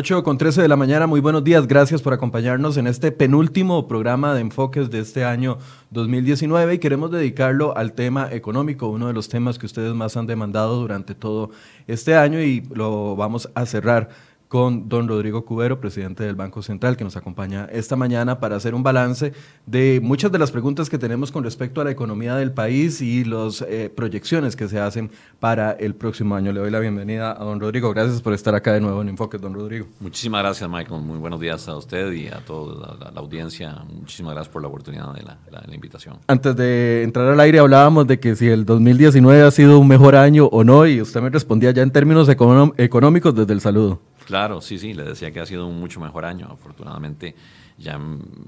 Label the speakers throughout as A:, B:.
A: 8 con 13 de la mañana, muy buenos días, gracias por acompañarnos en este penúltimo programa de enfoques de este año 2019 y queremos dedicarlo al tema económico, uno de los temas que ustedes más han demandado durante todo este año y lo vamos a cerrar con don Rodrigo Cubero, presidente del Banco Central, que nos acompaña esta mañana para hacer un balance de muchas de las preguntas que tenemos con respecto a la economía del país y las eh, proyecciones que se hacen para el próximo año. Le doy la bienvenida a don Rodrigo. Gracias por estar acá de nuevo en Enfoque, don Rodrigo.
B: Muchísimas gracias, Michael. Muy buenos días a usted y a toda la, audiencia. Muchísimas gracias por la oportunidad de la, la, invitación.
A: Antes de entrar al aire hablábamos de que si el 2019 ha sido un mejor año o no, y usted me respondía ya en términos económicos desde el saludo.
B: Claro, sí, sí, le decía que ha sido un mucho mejor año. Afortunadamente ya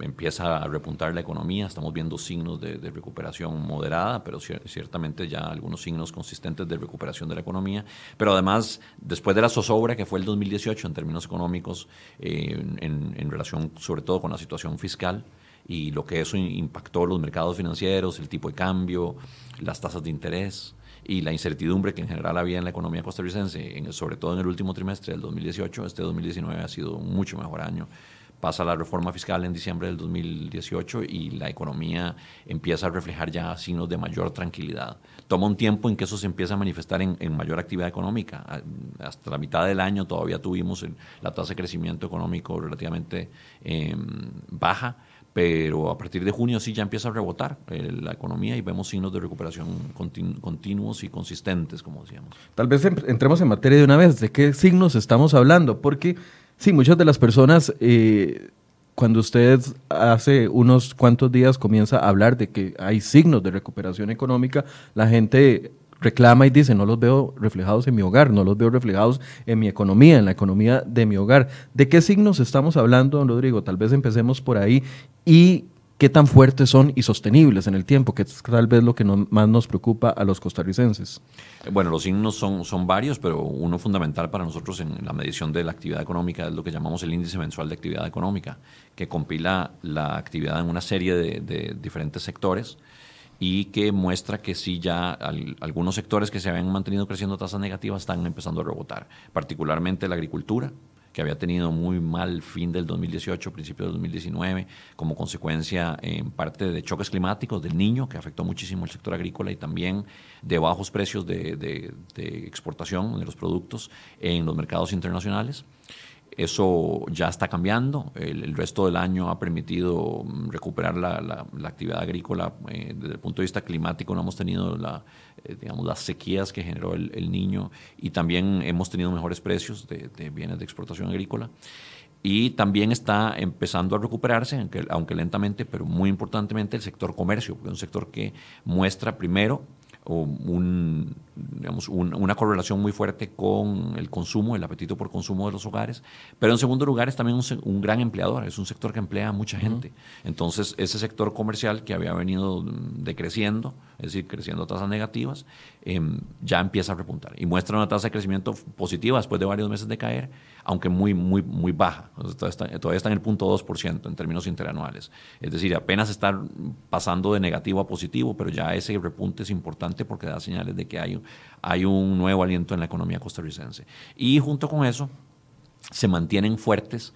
B: empieza a repuntar la economía, estamos viendo signos de, recuperación moderada, pero ciertamente ya algunos signos consistentes de recuperación de la economía. Pero además, después de la zozobra que fue el 2018 en términos económicos, eh, en, relación sobre todo con la situación fiscal, y lo que eso impactó los mercados financieros, el tipo de cambio, las tasas de interés, y la incertidumbre que en general había en la economía costarricense, en, sobre todo en el último trimestre del 2018, este 2019 ha sido un mucho mejor año. Pasa la reforma fiscal en diciembre del 2018 y la economía empieza a reflejar ya signos de mayor tranquilidad. Toma un tiempo en que eso se empieza a manifestar en, mayor actividad económica. Hasta la mitad del año todavía tuvimos la tasa de crecimiento económico relativamente em, baja pero a partir de junio sí ya empieza a rebotar eh, la economía y vemos signos de recuperación continuos y consistentes, como decíamos.
A: Tal vez entremos en materia de una vez, ¿de qué signos estamos hablando? Porque sí, muchas de las personas, eh, cuando usted hace unos cuantos días comienza a hablar de que hay signos de recuperación económica, la gente reclama y dice, no los veo reflejados en mi hogar, no los veo reflejados en mi economía, en la economía de mi hogar. ¿De qué signos estamos hablando, don Rodrigo? Tal vez empecemos por ahí y qué tan fuertes son y sostenibles en el tiempo, que es tal vez lo que más nos preocupa a los costarricenses.
B: Bueno, los signos son, son varios, pero uno fundamental para nosotros en la medición de la actividad económica es lo que llamamos el índice mensual de actividad económica, que compila la actividad en una serie de, de diferentes sectores y que muestra que sí ya algunos sectores que se habían mantenido creciendo tasas negativas están empezando a rebotar, particularmente la agricultura, que había tenido muy mal fin del 2018, principio del 2019, como consecuencia en parte de choques climáticos del niño, que afectó muchísimo el sector agrícola y también de bajos precios de, de exportación de los productos en los mercados internacionales. Eso ya está cambiando. El, resto del año ha permitido mm, recuperar la, la, actividad agrícola eh, desde el punto de vista climático. No hemos tenido la, eh, digamos, las sequías que generó el, niño y también hemos tenido mejores precios de, de, bienes de exportación agrícola. Y también está empezando a recuperarse, aunque, aunque lentamente, pero muy importantemente, el sector comercio, porque es un sector que muestra primero un, digamos, una correlación muy fuerte con el consumo, el apetito por consumo de los hogares, pero en segundo lugar es también un, gran empleador, es un sector que emplea a mucha gente. Entonces, ese sector comercial que había venido decreciendo, es decir, creciendo a tasas negativas, em, ya empieza a repuntar. Y muestra una tasa de crecimiento positiva después de varios meses de caer, aunque muy, muy, muy baja. todavía, está, en el punto 2% en términos interanuales. Es decir, apenas está pasando de negativo a positivo, pero ya ese repunte es importante porque da señales de que hay, hay un nuevo aliento en la economía costarricense. Y junto con eso, se mantienen fuertes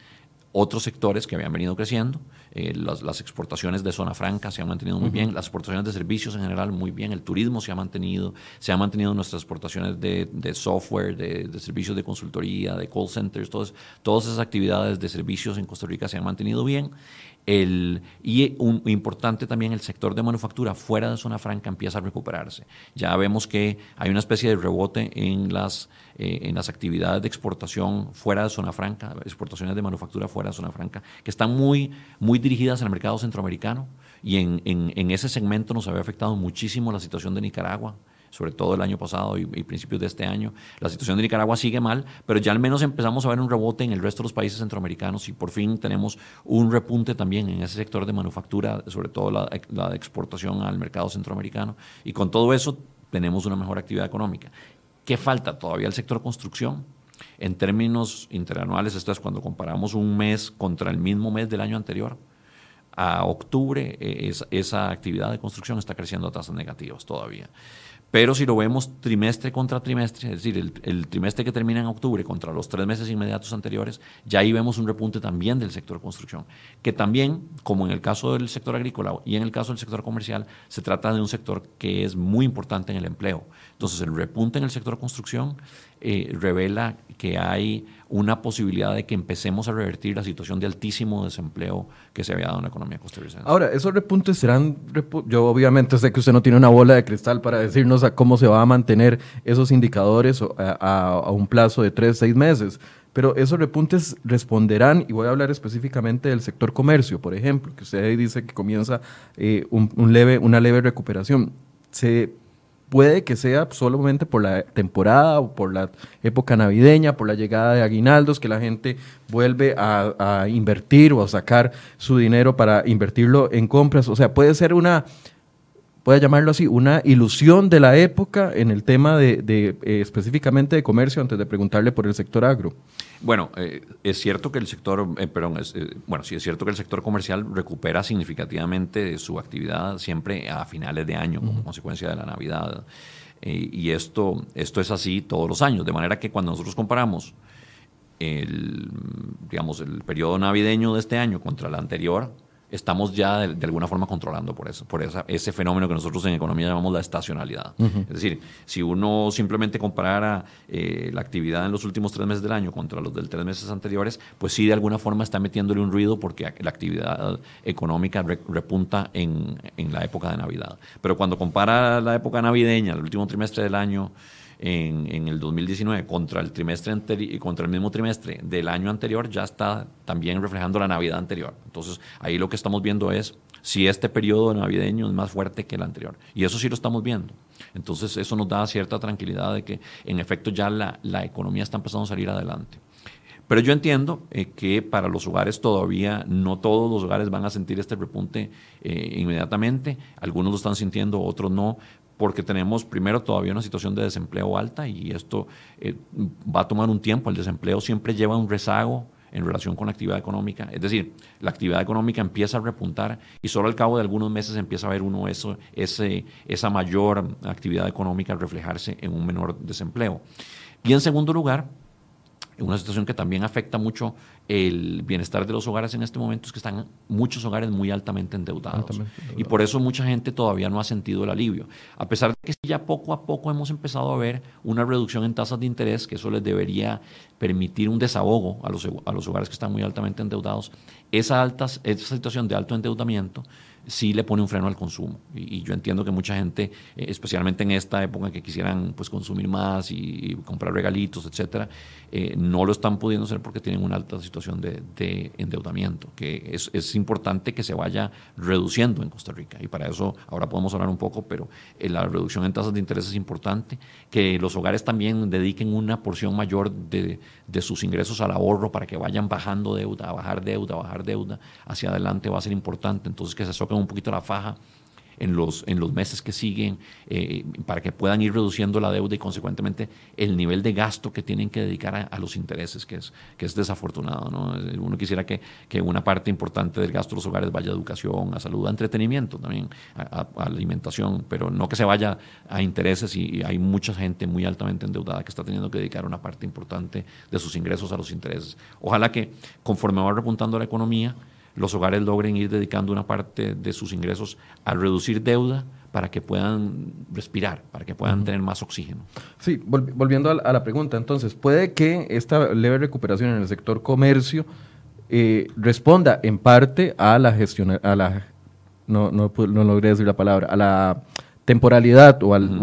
B: otros sectores que habían venido creciendo. Eh, las, exportaciones de zona franca se han mantenido muy bien, las exportaciones de servicios en general muy bien, el turismo se ha mantenido, se han mantenido nuestras exportaciones de, software, de, servicios de consultoría, de call centers, todas, todas esas actividades de servicios en Costa Rica se han mantenido bien. El, y importante también el sector de manufactura fuera de zona franca empieza a recuperarse. Ya vemos que hay una especie de rebote en las, eh, en las actividades de exportación fuera de zona franca, exportaciones de manufactura fuera de zona franca, que están muy, muy dirigidas al mercado centroamericano y en, en, en ese segmento nos había afectado muchísimo la situación de Nicaragua sobre todo el año pasado y, principios de este año. La situación de Nicaragua sigue mal, pero ya al menos empezamos a ver un rebote en el resto de los países centroamericanos y por fin tenemos un repunte también en ese sector de manufactura, sobre todo la, de exportación al mercado centroamericano. Y con todo eso tenemos una mejor actividad económica. ¿Qué falta? Todavía el sector construcción. En términos interanuales, esto es cuando comparamos un mes contra el mismo mes del año anterior, a octubre eh, esa actividad de construcción está creciendo a tasas negativas todavía. Pero si lo vemos trimestre contra trimestre, es decir, el, trimestre que termina en octubre contra los tres meses inmediatos anteriores, ya ahí vemos un repunte también del sector construcción, que también, como en el caso del sector agrícola y en el caso del sector comercial, se trata de un sector que es muy importante en el empleo. Entonces, el repunte en el sector construcción eh, revela que hay una posibilidad de que empecemos a revertir la situación de altísimo desempleo que se había dado en la economía costarricense.
A: Ahora, esos repuntes serán, yo obviamente sé que usted no tiene una bola de cristal para decirnos a cómo se va a mantener esos indicadores a, un plazo de tres, seis meses, pero esos repuntes responderán, y voy a hablar específicamente del sector comercio, por ejemplo, que usted dice que comienza eh, un leve, una leve recuperación. ¿Se puede que sea solamente por la temporada o por la época navideña, por la llegada de aguinaldos, que la gente vuelve a, invertir o a sacar su dinero para invertirlo en compras. O sea, puede ser una, puede llamarlo así, una ilusión de la época en el tema de, eh, específicamente de comercio antes de preguntarle por el sector agro.
B: Bueno, eh, es cierto que el sector, eh, perdón, bueno, sí es cierto que el sector comercial recupera significativamente su actividad siempre a finales de año como consecuencia de la Navidad. y esto, esto es así todos los años, de manera que cuando nosotros comparamos el, digamos, el periodo navideño de este año contra el anterior, estamos ya de, alguna forma controlando por eso, por ese fenómeno que nosotros en economía llamamos la estacionalidad. Es decir, si uno simplemente comparara eh, la actividad en los últimos tres meses del año contra los del tres meses anteriores, pues sí de alguna forma está metiéndole un ruido porque la actividad económica repunta en, en la época de Navidad. Pero cuando compara la época navideña, el último trimestre del año, en, en, el 2019 contra el trimestre contra el mismo trimestre del año anterior ya está también reflejando la Navidad anterior. Entonces, ahí lo que estamos viendo es si este periodo navideño es más fuerte que el anterior. Y eso sí lo estamos viendo. Entonces, eso nos da cierta tranquilidad de que, en efecto, ya la, la economía está empezando a salir adelante. Pero yo entiendo eh, que para los hogares todavía no todos los hogares van a sentir este repunte eh, inmediatamente. Algunos lo están sintiendo, otros no porque tenemos primero todavía una situación de desempleo alta y esto eh, va a tomar un tiempo. El desempleo siempre lleva un rezago en relación con la actividad económica. Es decir, la actividad económica empieza a repuntar y solo al cabo de algunos meses empieza a ver uno eso, esa mayor actividad económica reflejarse en un menor desempleo. Y en segundo lugar, una situación que también afecta mucho el bienestar de los hogares en este momento es que están muchos hogares muy altamente endeudados. Y por eso mucha gente todavía no ha sentido el alivio. A pesar de que ya poco a poco hemos empezado a ver una reducción en tasas de interés, que eso les debería permitir un desahogo a los, a los hogares que están muy altamente endeudados, esa, altas, esa situación de alto endeudamiento sí le pone un freno al consumo. Y, yo entiendo que mucha gente, eh, especialmente en esta época que quisieran pues, consumir más y, comprar regalitos, etcétera, eh, no lo están pudiendo hacer porque tienen una alta situación de, endeudamiento, que es, es, importante que se vaya reduciendo en Costa Rica. Y para eso ahora podemos hablar un poco, pero eh, la reducción en tasas de interés es importante, que los hogares también dediquen una porción mayor de, de sus ingresos al ahorro para que vayan bajando deuda, a bajar deuda, a bajar deuda hacia adelante va a ser importante. Entonces que se soquen un poquito la faja en los, en los meses que siguen eh, para que puedan ir reduciendo la deuda y consecuentemente el nivel de gasto que tienen que dedicar a, los intereses, que es, que es desafortunado. ¿no? Uno quisiera que, que, una parte importante del gasto de los hogares vaya a educación, a salud, a entretenimiento también, a, alimentación, pero no que se vaya a intereses y, hay mucha gente muy altamente endeudada que está teniendo que dedicar una parte importante de sus ingresos a los intereses. Ojalá que conforme va repuntando la economía, los hogares logren ir dedicando una parte de sus ingresos a reducir deuda para que puedan respirar, para que puedan tener más oxígeno.
A: Sí, volviendo a la, pregunta, entonces, ¿puede que esta leve recuperación en el sector comercio eh, responda en parte a la gestión, a la, no, no, no logré decir la palabra, a la temporalidad o al,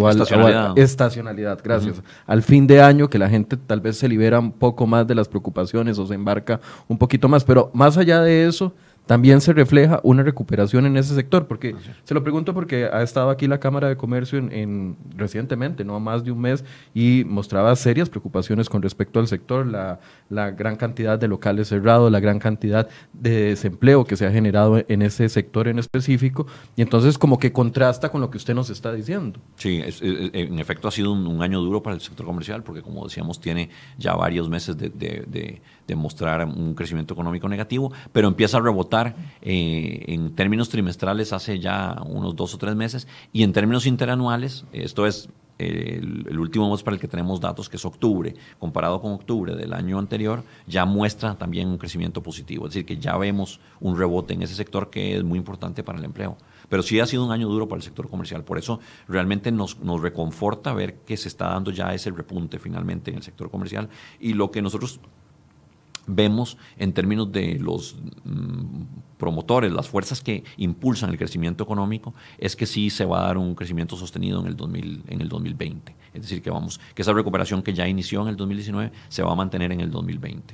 A: estacionalidad. gracias. Al fin de año que la gente tal vez se libera un poco más de las preocupaciones o se embarca un poquito más, pero más allá de eso, también se refleja una recuperación en ese sector, porque se lo pregunto porque ha estado aquí la Cámara de Comercio en, recientemente, no más de un mes, y mostraba serias preocupaciones con respecto al sector, la, la gran cantidad de locales cerrados, la gran cantidad de desempleo que se ha generado en ese sector en específico, y entonces como que contrasta con lo que usted nos está diciendo.
B: Sí, en efecto ha sido un, año duro para el sector comercial, porque como decíamos, tiene ya varios meses de mostrar un crecimiento económico negativo, pero empieza a rebotar eh, en términos trimestrales hace ya unos dos o tres meses y en términos interanuales, esto es el, último mes para el que tenemos datos, que es octubre, comparado con octubre del año anterior, ya muestra también un crecimiento positivo. Es decir, que ya vemos un rebote en ese sector que es muy importante para el empleo. Pero sí ha sido un año duro para el sector comercial. Por eso realmente nos reconforta ver que se está dando ya ese repunte finalmente en el sector comercial. Y lo que nosotros vemos en términos de los mm, promotores, las fuerzas que impulsan el crecimiento económico, es que sí se va a dar un crecimiento sostenido en el, 2000, en el 2020. Es decir, que, vamos, que esa recuperación que ya inició en el 2019 se va a mantener en el 2020.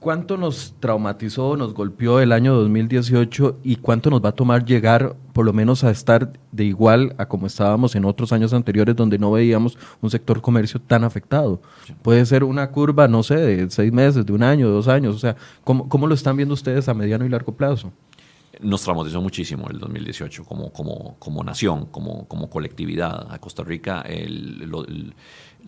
A: ¿Cuánto nos traumatizó, nos golpeó el año 2018 y cuánto nos va a tomar llegar por lo menos a estar de igual a como estábamos en otros años anteriores donde no veíamos un sector comercio tan afectado? Puede ser una curva, no sé, de seis meses, de un año, de dos años. O sea, ¿cómo, cómo lo están viendo ustedes a mediano y largo plazo?
B: nos traumatizó muchísimo el 2018 como, como, como nación, como, como colectividad. A Costa Rica el,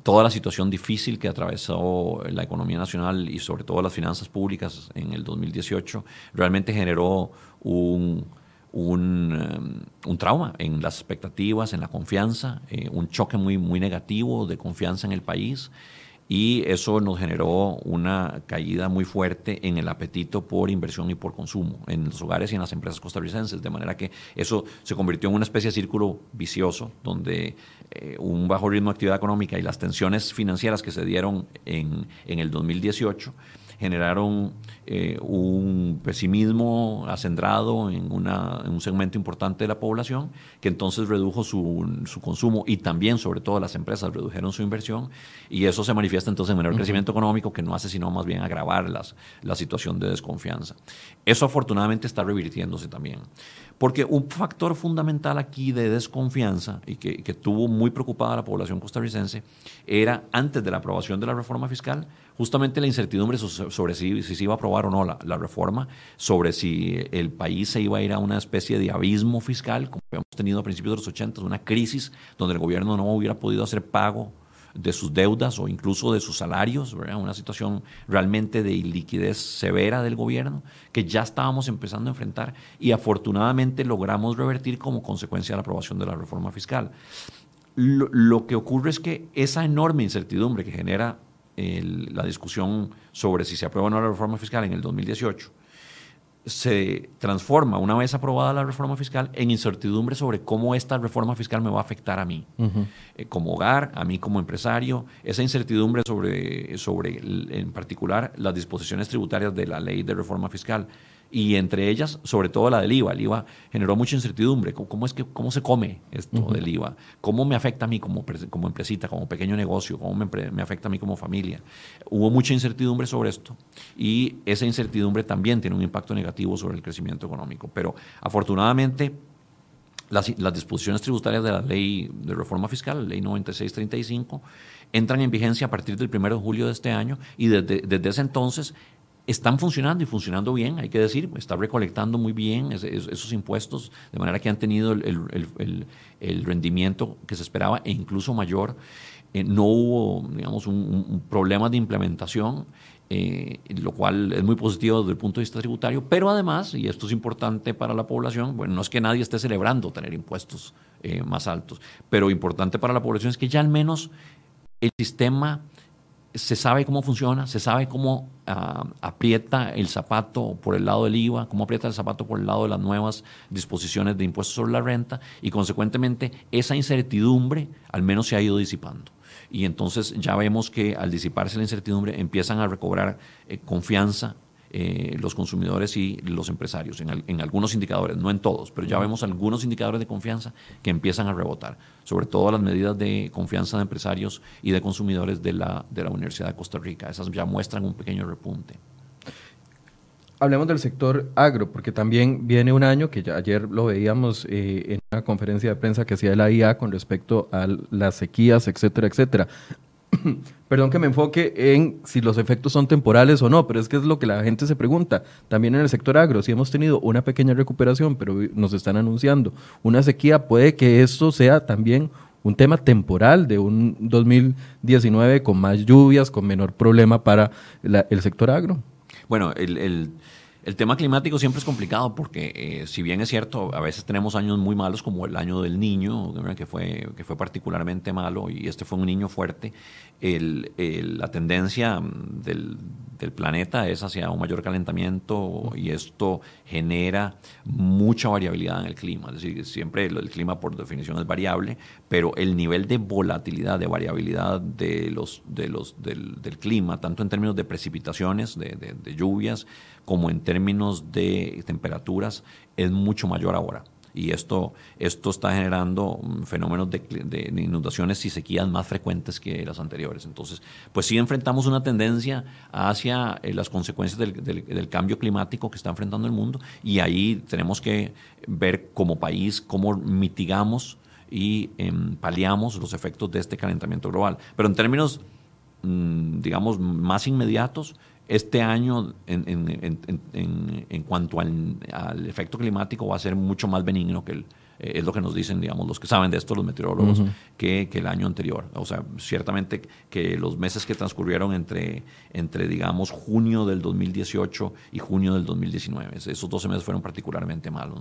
B: toda la situación difícil que atravesó la economía nacional y sobre todo las finanzas públicas en el 2018 realmente generó un, un, um, trauma en las expectativas, en la confianza, eh, un choque muy, muy negativo de confianza en el país y eso nos generó una caída muy fuerte en el apetito por inversión y por consumo en los hogares y en las empresas costarricenses, de manera que eso se convirtió en una especie de círculo vicioso donde eh, un bajo ritmo de actividad económica y las tensiones financieras que se dieron en, en el 2018 generaron eh, un pesimismo acendrado en, una, en, un segmento importante de la población, que entonces redujo su, su, consumo y también, sobre todo, las empresas redujeron su inversión y eso se manifiesta entonces en menor crecimiento económico que no hace sino más bien agravar las, la situación de desconfianza. Eso afortunadamente está revirtiéndose también. Porque un factor fundamental aquí de desconfianza y que, que tuvo muy preocupada la población costarricense era, antes de la aprobación de la reforma fiscal, justamente la incertidumbre sobre si, se iba a aprobar o no la, reforma, sobre si el país se iba a ir a una especie de abismo fiscal, como hemos tenido a principios de los 80, una crisis donde el gobierno no hubiera podido hacer pago de sus deudas o incluso de sus salarios, una situación realmente de iliquidez severa del gobierno que ya estábamos empezando a enfrentar y afortunadamente logramos revertir como consecuencia de la aprobación de la reforma fiscal. lo que ocurre es que esa enorme incertidumbre que genera la discusión sobre si se aprueba o no la reforma fiscal en el 2018, se transforma, una vez aprobada la reforma fiscal, en incertidumbre sobre cómo esta reforma fiscal me va a afectar a mí, eh, como hogar, a mí como empresario, esa incertidumbre sobre, sobre, en particular, las disposiciones tributarias de la ley de reforma fiscal y entre ellas, sobre todo la del IVA. El IVA generó mucha incertidumbre. ¿Cómo, es que, cómo se come esto del IVA? ¿Cómo me afecta a mí como, como empresita, como pequeño negocio? ¿Cómo me, me, afecta a mí como familia? Hubo mucha incertidumbre sobre esto y esa incertidumbre también tiene un impacto negativo sobre el crecimiento económico. Pero afortunadamente las, las disposiciones tributarias de la ley de reforma fiscal, la ley 9635, entran en vigencia a partir del 1 de julio de este año y desde, desde ese entonces están funcionando y funcionando bien, hay que decir, está recolectando muy bien esos impuestos, de manera que han tenido el, rendimiento que se esperaba e incluso mayor. Eh, no hubo, digamos, un, problema de implementación, eh, lo cual es muy positivo desde el punto de vista tributario, pero además, y esto es importante para la población, bueno, no es que nadie esté celebrando tener impuestos eh, más altos, pero importante para la población es que ya al menos el sistema se sabe cómo funciona, se sabe cómo ah, aprieta el zapato por el lado del IVA, cómo aprieta el zapato por el lado de las nuevas disposiciones de impuestos sobre la renta y consecuentemente esa incertidumbre al menos se ha ido disipando. Y entonces ya vemos que al disiparse la incertidumbre empiezan a recobrar eh, confianza eh, los consumidores y los empresarios, en, algunos indicadores, no en todos, pero ya vemos algunos indicadores de confianza que empiezan a rebotar, sobre todo las medidas de confianza de empresarios y de consumidores de la, de la Universidad de Costa Rica. Esas ya muestran un pequeño repunte.
A: Hablemos del sector agro, porque también viene un año que ya ayer lo veíamos eh, en una conferencia de prensa que hacía la IA con respecto a las sequías, etcétera, etcétera. perdón que me enfoque en si los efectos son temporales o no, pero es que es lo que la gente se pregunta. También en el sector agro, si hemos tenido una pequeña recuperación, pero nos están anunciando una sequía, puede que esto sea también un tema temporal de un 2019 con más lluvias, con menor problema para el sector agro.
B: Bueno, el tema climático siempre es complicado porque si bien es cierto, a veces tenemos años muy malos como el año del niño, que fue, que fue particularmente malo y este fue un niño fuerte, el, la tendencia del, del, planeta es hacia un mayor calentamiento y esto genera mucha variabilidad en el clima. Es decir, siempre el, clima por definición es variable, pero el nivel de volatilidad, de variabilidad de los, de los, del, clima, tanto en términos de precipitaciones, de lluvias, como en términos de temperaturas es mucho mayor ahora. Y esto, esto está generando mm, fenómenos de, inundaciones y sequías más frecuentes que las anteriores. Entonces, pues sí enfrentamos una tendencia hacia eh, las consecuencias del, cambio climático que está enfrentando el mundo y ahí tenemos que ver como país cómo mitigamos y em, paliamos los efectos de este calentamiento global. Pero en términos, mm, digamos, más inmediatos, este año, en, cuanto al, efecto climático, va a ser mucho más benigno que el, eh, es lo que nos dicen, digamos, los que saben de esto, los meteorólogos, que, el año anterior. O sea, ciertamente que los meses que transcurrieron entre, entre, digamos, junio del 2018 y junio del 2019, esos 12 meses fueron particularmente malos.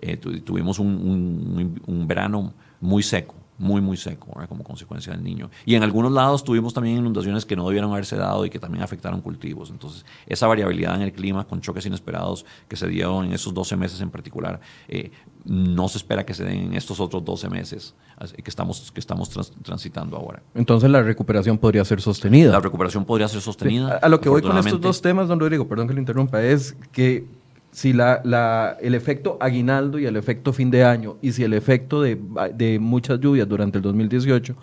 B: Eh, tuvimos un verano muy seco muy, muy seco, como consecuencia del niño. Y en algunos lados tuvimos también inundaciones que no debieron haberse dado y que también afectaron cultivos. Entonces, esa variabilidad en el clima con choques inesperados que se dio en esos 12 meses en particular, eh, no se espera que se den en estos otros 12 meses que estamos, que estamos transitando ahora.
A: Entonces, la recuperación podría ser sostenida.
B: La recuperación podría ser sostenida.
A: A, lo que voy con estos dos temas, don Rodrigo, perdón que lo interrumpa, es que si la, el efecto aguinaldo y el efecto fin de año, y si el efecto de, de muchas lluvias durante el 2018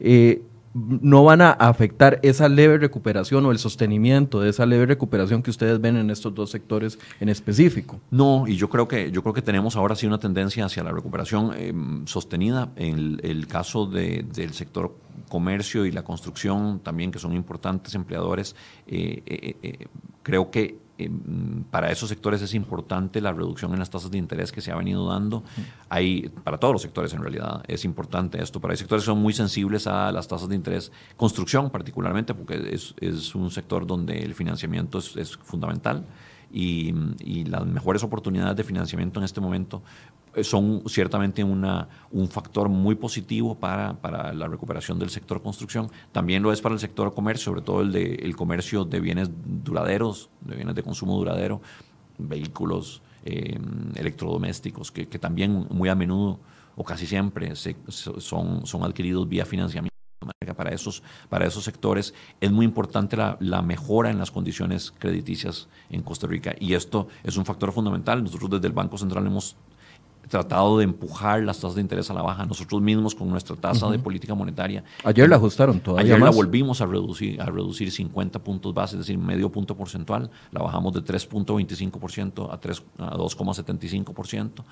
A: eh, no van a afectar esa leve recuperación o el sostenimiento de esa leve recuperación que ustedes ven en estos dos sectores en específico.
B: No, y yo creo que yo creo que tenemos ahora sí una tendencia hacia la recuperación em, sostenida. En el, caso de, del sector comercio y la construcción también, que son importantes empleadores, eh, eh, creo que Em, para esos sectores es importante la reducción en las tasas de interés que se ha venido dando. Hay, para todos los sectores en realidad es importante esto, pero hay sectores que son muy sensibles a las tasas de interés, construcción particularmente, porque es, es un sector donde el financiamiento es, es fundamental y, y, las mejores oportunidades de financiamiento en este momento son ciertamente una, un factor muy positivo para, para, la recuperación del sector construcción. También lo es para el sector comercio, sobre todo el, de, el comercio de bienes duraderos, de bienes de consumo duradero, vehículos, eh, electrodomésticos, que, que, también muy a menudo o casi siempre se, son, son adquiridos vía financiamiento. Para esos, para esos sectores es muy importante la, la, mejora en las condiciones crediticias en Costa Rica y esto es un factor fundamental. Nosotros desde el Banco Central hemos tratado de empujar las tasas de interés a la baja. Nosotros mismos con nuestra tasa de política monetaria.
A: Ayer la ajustaron todavía
B: Ayer la volvimos a reducir, a reducir 50 puntos base, es decir, medio punto porcentual. La bajamos de 3.25% a, 3, a 2,75%.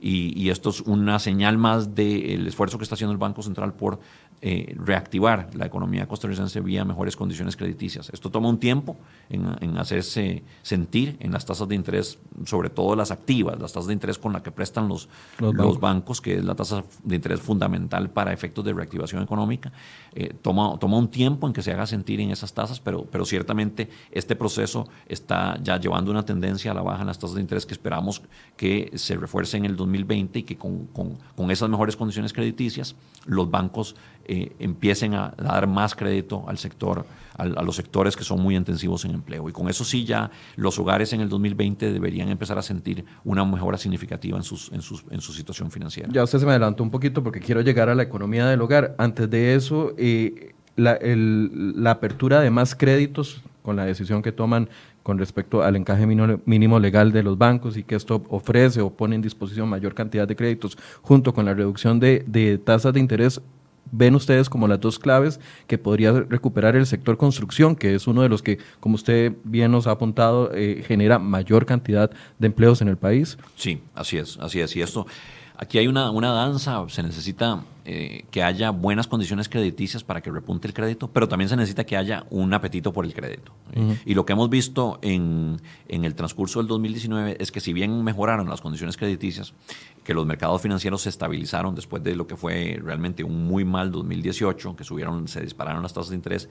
B: Y, y esto es una señal más del esfuerzo que está haciendo el Banco Central por eh, reactivar la economía costarricense vía mejores condiciones crediticias. Esto toma un tiempo en, hacerse sentir en las tasas de interés, sobre todo las activas, las tasas de interés con las que prestan los, los, bancos. que es la tasa de interés fundamental para efectos de reactivación económica. Eh, toma, toma un tiempo en que se haga sentir en esas tasas, pero, pero ciertamente este proceso está ya llevando una tendencia a la baja en las tasas de interés que esperamos que se refuerce en el 2020 y que con, con, con esas mejores condiciones crediticias los bancos eh, empiecen a, dar más crédito al sector, a, los sectores que son muy intensivos en empleo. Y con eso sí ya los hogares en el 2020 deberían empezar a sentir una mejora significativa en, sus, en, sus, en su situación financiera.
A: Ya usted se me adelantó un poquito porque quiero llegar a la economía del hogar. Antes de eso, eh, la, apertura de más créditos con la decisión que toman con respecto al encaje mínimo legal de los bancos y que esto ofrece o pone en disposición mayor cantidad de créditos junto con la reducción de tasas de interés ven ustedes como las dos claves que podría recuperar el sector construcción, que es uno de los que, como usted bien nos ha apuntado, eh, genera mayor cantidad de empleos en el país?
B: Sí, así es, así es. Y esto, Aquí hay una, una danza, se necesita eh, que haya buenas condiciones crediticias para que repunte el crédito, pero también se necesita que haya un apetito por el crédito. Y lo que hemos visto en, en, el transcurso del 2019 es que si bien mejoraron las condiciones crediticias, que los mercados financieros se estabilizaron después de lo que fue realmente un muy mal 2018, que subieron, se dispararon las tasas de interés,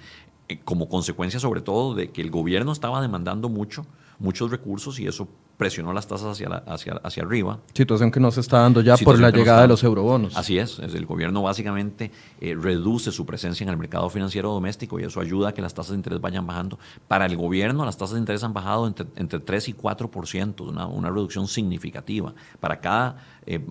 B: eh, como consecuencia sobre todo de que el gobierno estaba demandando mucho, muchos recursos y eso presionó las tasas hacia, hacia, hacia arriba.
A: Situación que no se está dando ya por la llegada de los eurobonos.
B: Así es, el gobierno básicamente eh, reduce su presencia en el mercado financiero doméstico y eso ayuda a que las tasas de interés vayan bajando. Para el gobierno las tasas de interés han bajado entre, entre 3 y 4%, una, una reducción significativa. Para cada eh,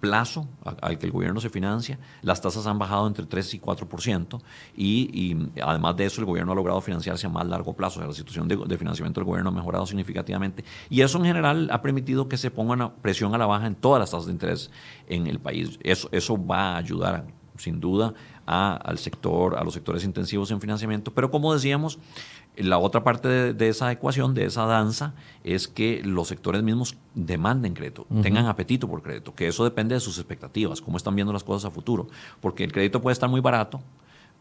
B: plazo al que el gobierno se financia, las tasas han bajado entre 3 y 4%, y, y además de eso el gobierno ha logrado financiarse a más largo plazo, o sea, la situación de, de, financiamiento del gobierno ha mejorado significativamente, y eso en general ha permitido que se ponga una presión a la baja en todas las tasas de interés en el país. Eso, eso va a ayudar, sin duda, a, al sector, a los sectores intensivos en financiamiento, pero como decíamos, la otra parte de, esa ecuación, de esa danza, es que los sectores mismos demanden crédito, tengan apetito por crédito, que eso depende de sus expectativas, cómo están viendo las cosas a futuro, porque el crédito puede estar muy barato,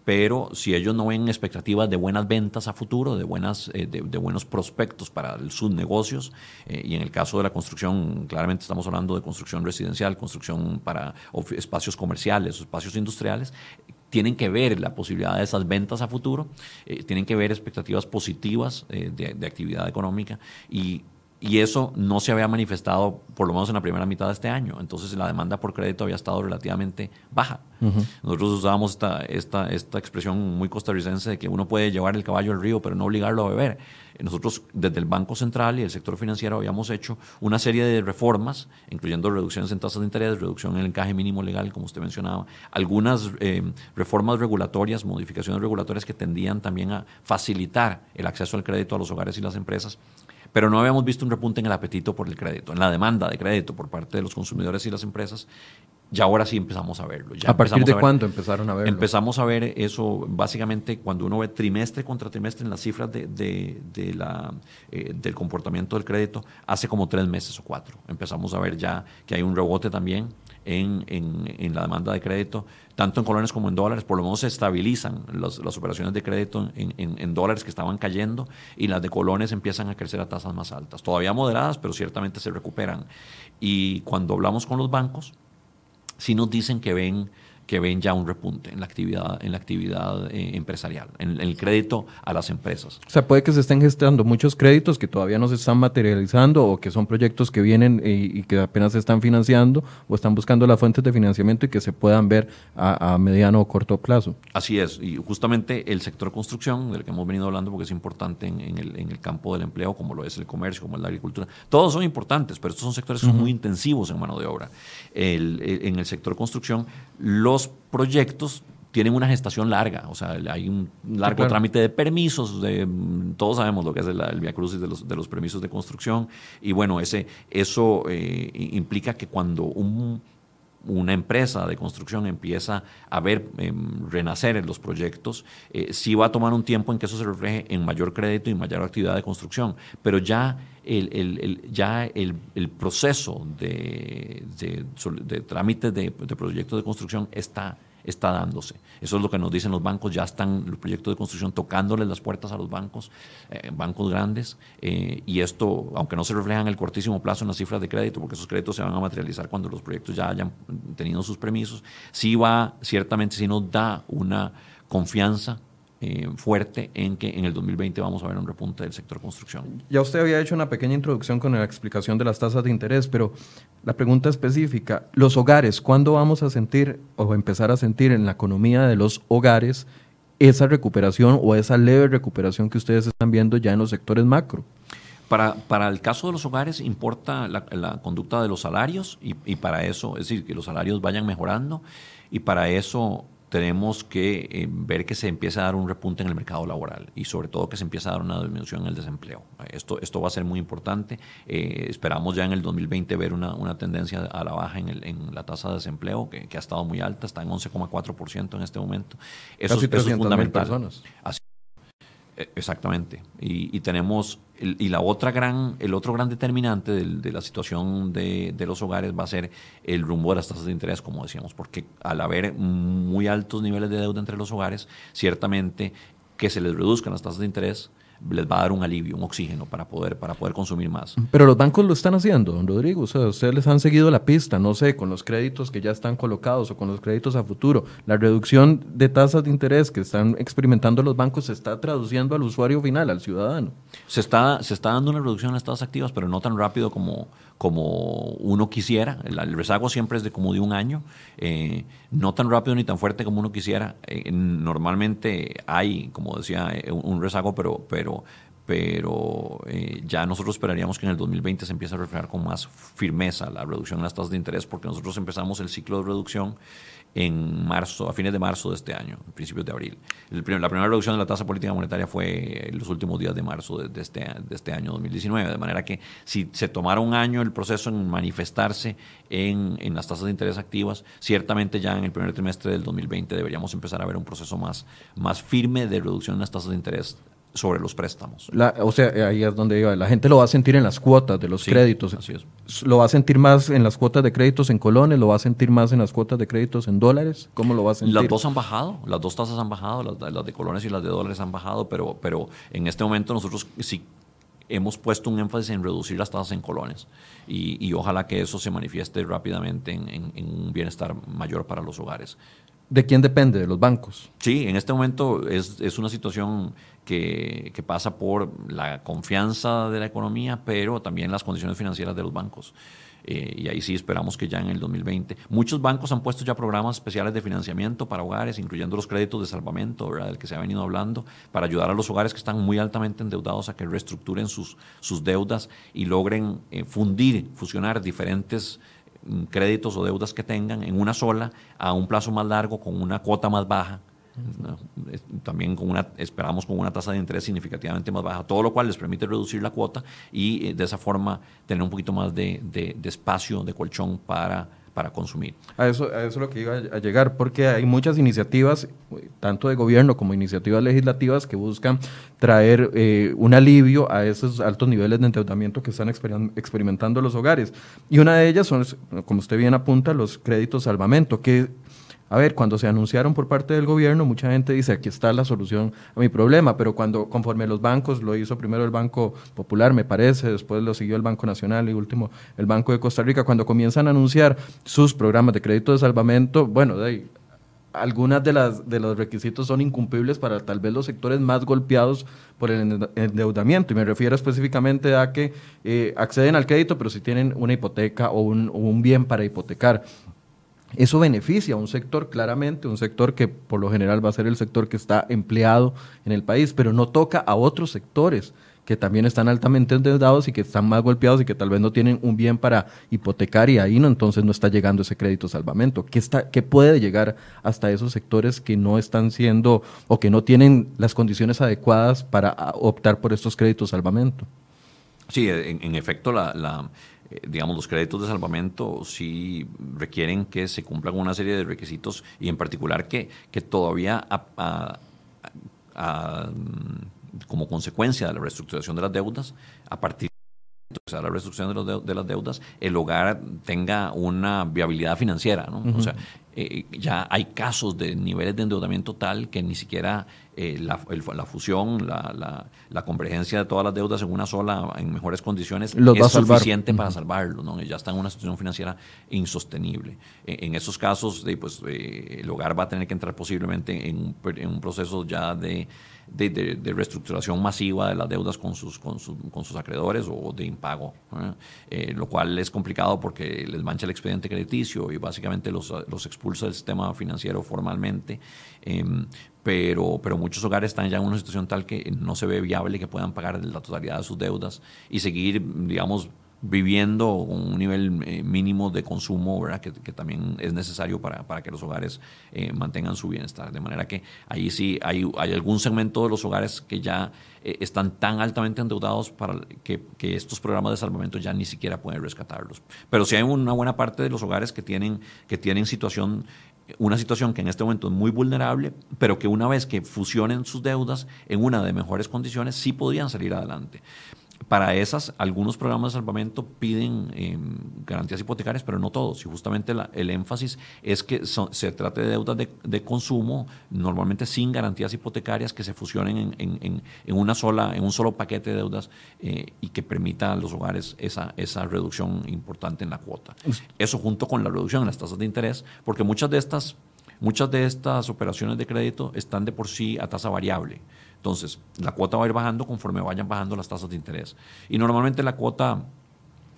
B: pero si ellos no ven expectativas de buenas ventas a futuro, de, buenas, eh, de, buenos prospectos para sus negocios, eh, y en el caso de la construcción, claramente estamos hablando de construcción residencial, construcción para espacios comerciales, espacios industriales, tienen que ver la posibilidad de esas ventas a futuro, eh, tienen que ver expectativas positivas eh, de, actividad económica y, y, eso no se había manifestado por lo menos en la primera mitad de este año. Entonces la demanda por crédito había estado relativamente baja. Nosotros usábamos esta, esta, esta expresión muy costarricense de que uno puede llevar el caballo al río pero no obligarlo a beber. Nosotros desde el Banco Central y el sector financiero habíamos hecho una serie de reformas, incluyendo reducciones en tasas de interés, reducción en el encaje mínimo legal, como usted mencionaba, algunas eh, reformas regulatorias, modificaciones regulatorias que tendían también a facilitar el acceso al crédito a los hogares y las empresas pero no habíamos visto un repunte en el apetito por el crédito, en la demanda de crédito por parte de los consumidores y las empresas, ya ahora sí empezamos a verlo.
A: ¿A partir de cuándo empezaron a verlo?
B: Empezamos a ver eso básicamente cuando uno ve trimestre contra trimestre en las cifras de, de, la, eh, del comportamiento del crédito, hace como tres meses o cuatro. Empezamos a ver ya que hay un rebote también en, en, la demanda de crédito, tanto en colones como en dólares. Por lo menos se estabilizan las, operaciones de crédito en, en, dólares que estaban cayendo y las de colones empiezan a crecer a tasas más altas. Todavía moderadas, pero ciertamente se recuperan. Y cuando hablamos con los bancos, si nos dicen que ven que ven ya un repunte en la actividad, en la actividad eh, empresarial, en, el crédito a las empresas.
A: O sea, puede que se estén gestando muchos créditos que todavía no se están materializando o que son proyectos que vienen y, que apenas se están financiando o están buscando las fuentes de financiamiento y que se puedan ver a, mediano o corto plazo.
B: Así es, y justamente el sector construcción, del que hemos venido hablando porque es importante en, el, en el, campo del empleo, como lo es el comercio, como es la agricultura, todos son importantes, pero estos son sectores que son muy intensivos en mano de obra. El, en el sector construcción, lo los proyectos tienen una gestación larga, o sea, hay un largo trámite de permisos, de, todos sabemos lo que es el, el via crucis de los, de los permisos de construcción, y bueno, ese, eso eh, implica que cuando un, una empresa de construcción empieza a ver em, renacer en los proyectos, eh, sí va a tomar un tiempo en que eso se refleje en mayor crédito y mayor actividad de construcción, pero ya el, ya el, proceso de, de, de trámite de, de proyectos de construcción está está dándose. Eso es lo que nos dicen los bancos, ya están los proyectos de construcción tocándoles las puertas a los bancos, eh, bancos grandes, eh, y esto, aunque no se refleja en el cortísimo plazo en las cifras de crédito, porque esos créditos se van a materializar cuando los proyectos ya hayan tenido sus permisos, sí va, ciertamente sí nos da una confianza eh, fuerte en que en el 2020 vamos a ver un repunte del sector construcción.
A: Ya usted había hecho una pequeña introducción con la explicación de las tasas de interés, pero la pregunta específica, los hogares, ¿cuándo vamos a sentir o empezar a sentir en la economía de los hogares esa recuperación o esa leve recuperación que ustedes están viendo ya en los sectores macro?
B: Para, para, el caso de los hogares importa la, conducta de los salarios y, y, para eso, es decir, que los salarios vayan mejorando y para eso tenemos que eh, ver que se empieza a dar un repunte en el mercado laboral y sobre todo que se empieza a dar una disminución en el desempleo. Esto, esto va a ser muy importante. Eh, esperamos ya en el 2020 ver una, una tendencia a la baja en, el, en la tasa de desempleo que, que, ha estado muy alta, está en 11,4% en este momento. Eso,
A: Casi es fundamental. Personas. Así
B: exactamente. Y, tenemos, y la otra gran, el otro gran determinante de, la situación de, los hogares va a ser el rumbo de las tasas de interés, como decíamos, porque al haber muy altos niveles de deuda entre los hogares, ciertamente que se les reduzcan las tasas de interés les va a dar un alivio, un oxígeno para poder, para poder consumir más.
A: Pero los bancos lo están haciendo, don Rodrigo. O sea, ustedes les han seguido la pista, no sé, con los créditos que ya están colocados o con los créditos a futuro. La reducción de tasas de interés que están experimentando los bancos se está traduciendo al usuario final, al ciudadano.
B: Se está, se está dando una reducción en las tasas activas, pero no tan rápido como, como uno quisiera. El, rezago siempre es de como de un año, eh, no tan rápido ni tan fuerte como uno quisiera. Eh, normalmente hay, como decía, eh, un, rezago, pero, pero, pero ya nosotros esperaríamos que en el 2020 se empiece a reflejar con más firmeza la reducción en las tasas de interés, porque nosotros empezamos el ciclo de reducción en marzo, a fines de marzo de este año, principios de abril. la primera reducción de la tasa política monetaria fue en los últimos días de marzo de, este, de este año 2019, de manera que si se tomara un año el proceso en manifestarse en, en, las tasas de interés activas, ciertamente ya en el primer trimestre del 2020 deberíamos empezar a ver un proceso más, más firme de reducción en las tasas de interés sobre los préstamos.
A: o sea, ahí es donde iba. La gente lo va a sentir en las cuotas de los créditos.
B: Así es.
A: ¿Lo va a sentir más en las cuotas de créditos en colones? ¿Lo va a sentir más en las cuotas de créditos en dólares? ¿Cómo lo va a sentir?
B: Las dos han bajado, las dos tasas han bajado, las, de colones y las de dólares han bajado, pero, pero en este momento nosotros sí hemos puesto un énfasis en reducir las tasas en colones y, y ojalá que eso se manifieste rápidamente en, en un bienestar mayor para los hogares.
A: ¿De quién depende? ¿De los bancos?
B: Sí, en este momento es, es una situación que, que, pasa por la confianza de la economía, pero también las condiciones financieras de los bancos. Eh, y ahí sí esperamos que ya en el 2020. Muchos bancos han puesto ya programas especiales de financiamiento para hogares, incluyendo los créditos de salvamento, ¿verdad? del que se ha venido hablando, para ayudar a los hogares que están muy altamente endeudados a que reestructuren sus, sus deudas y logren eh, fundir, fusionar diferentes créditos o deudas que tengan en una sola a un plazo más largo con una cuota más baja. También con una, esperamos con una tasa de interés significativamente más baja, todo lo cual les permite reducir la cuota y eh, de esa forma tener un poquito más de, de, de espacio, de colchón para para consumir.
A: A eso, a eso es lo que iba a llegar, porque hay muchas iniciativas, tanto de gobierno como iniciativas legislativas, que buscan traer eh, un alivio a esos altos niveles de endeudamiento que están experimentando los hogares. Y una de ellas son, como usted bien apunta, los créditos salvamento, que a ver, cuando se anunciaron por parte del gobierno, mucha gente dice, aquí está la solución a mi problema, pero cuando conforme los bancos, lo hizo primero el Banco Popular, me parece, después lo siguió el Banco Nacional y último el Banco de Costa Rica, cuando comienzan a anunciar sus programas de crédito de salvamento, bueno, de ahí, algunas de las de los requisitos son incumplibles para tal vez los sectores más golpeados por el endeudamiento. Y me refiero específicamente a que eh, acceden al crédito pero si tienen una hipoteca o un, o un bien para hipotecar eso beneficia a un sector claramente, un sector que por lo general va a ser el sector que está empleado en el país, pero no toca a otros sectores que también están altamente endeudados y que están más golpeados y que tal vez no tienen un bien para hipotecar y ahí no entonces no está llegando ese crédito salvamento. ¿Qué, está, puede llegar hasta esos sectores que no están siendo o que no tienen las condiciones adecuadas para optar por estos créditos salvamento?
B: Sí, en, efecto, la, eh, digamos, los créditos de salvamento sí requieren que se cumplan una serie de requisitos y en particular que, que todavía como consecuencia de la reestructuración de las deudas, a partir de la reestructuración de, las deudas, el hogar tenga una viabilidad financiera. ¿no? O sea, eh, ya hay casos de niveles de endeudamiento tal que ni siquiera eh, la, fusión, la, la, convergencia de todas las deudas en una sola, en mejores condiciones, es suficiente para salvarlo. ¿no? Ya está en una situación financiera insostenible. En, esos casos, pues, eh, el hogar va a tener que entrar posiblemente en un proceso ya de de, reestructuración masiva de las deudas con sus, con, con sus acreedores o de impago, eh, lo cual es complicado porque les mancha el expediente crediticio y básicamente los, los expulsa del sistema financiero formalmente. Em, pero, pero muchos hogares están ya en una situación tal que no se ve viable que puedan pagar la totalidad de sus deudas y seguir, digamos, viviendo con un nivel eh, mínimo de consumo, ¿verdad? Que, también es necesario para, para que los hogares eh, mantengan su bienestar. De manera que ahí sí hay, hay algún segmento de los hogares que ya eh, están tan altamente endeudados para que, que, estos programas de salvamento ya ni siquiera pueden rescatarlos. Pero sí hay una buena parte de los hogares que tienen, que tienen situación una situación que en este momento es muy vulnerable, pero que una vez que fusionen sus deudas en una de mejores condiciones, sí podrían salir adelante. Para esas, algunos programas de salvamento piden em, garantías hipotecarias, pero no todos. Y justamente el énfasis es que se trate de deudas de, consumo, normalmente sin garantías hipotecarias, que se fusionen en, una sola, en un solo paquete de deudas eh, y que permita a los hogares esa, esa reducción importante en la cuota. Eso junto con la reducción en las tasas de interés, porque muchas de estas, muchas de estas operaciones de crédito están de por sí a tasa variable. Entonces, la cuota va a ir bajando conforme vayan bajando las tasas de interés. Y normalmente la cuota,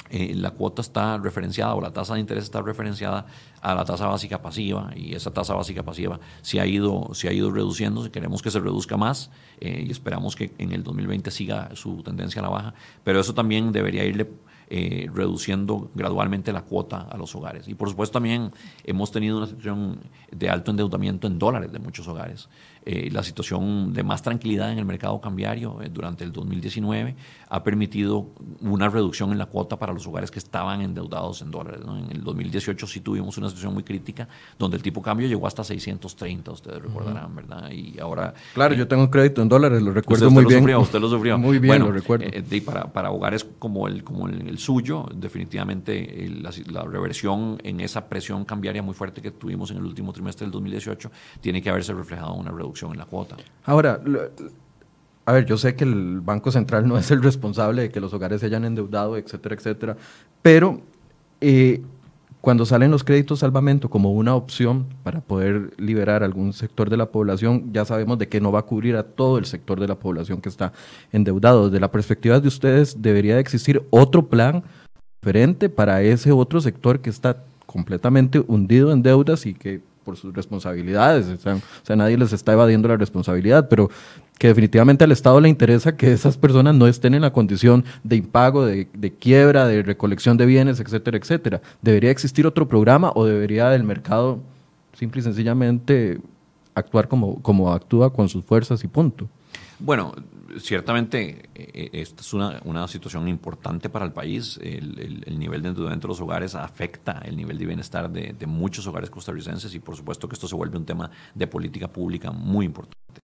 B: eh, la cuota está referenciada o la tasa de interés está referenciada a la tasa básica pasiva y esa tasa básica pasiva se ha ido, se ha ido reduciendo. Queremos que se reduzca más eh, y esperamos que en el 2020 siga su tendencia a la baja, pero eso también debería irle eh, reduciendo gradualmente la cuota a los hogares. Y por supuesto también hemos tenido una situación de alto endeudamiento en dólares de muchos hogares. Eh, la situación de más tranquilidad en el mercado cambiario eh, durante el 2019 ha permitido una reducción en la cuota para los hogares que estaban endeudados en dólares. En el 2018 sí tuvimos una situación muy crítica donde el tipo de cambio llegó hasta 630, ustedes recordarán, ¿verdad? Y ahora...
A: Claro, yo tengo crédito en dólares, lo recuerdo muy bien.
B: usted lo sufrió.
A: Muy bien, lo recuerdo.
B: y para, para hogares como el, como el, suyo, definitivamente la, la reversión en esa presión cambiaria muy fuerte que tuvimos en el último trimestre del 2018 tiene que haberse reflejado en una reducción en la cuota.
A: Ahora, a ver, yo sé que el Banco Central no es el responsable de que los hogares se hayan endeudado, etcétera, etcétera, pero eh, cuando salen los créditos salvamento como una opción para poder liberar algún sector de la población, ya sabemos de que no va a cubrir a todo el sector de la población que está endeudado. Desde la perspectiva de ustedes, ¿debería existir otro plan diferente para ese otro sector que está completamente hundido en deudas y que por sus responsabilidades. O sea, nadie les está evadiendo la responsabilidad, pero que definitivamente al Estado le interesa que esas personas no estén en la condición de impago, de, quiebra, de recolección de bienes, etcétera, etcétera. ¿Debería existir otro programa o debería el mercado simple y sencillamente actuar como, como actúa con sus fuerzas y punto?
B: Bueno, ciertamente eh, eh, esta es una, situación importante para el país. El, nivel de endeudamiento de los hogares afecta el nivel de bienestar de, muchos hogares costarricenses y por supuesto que esto se vuelve un tema de política pública muy importante.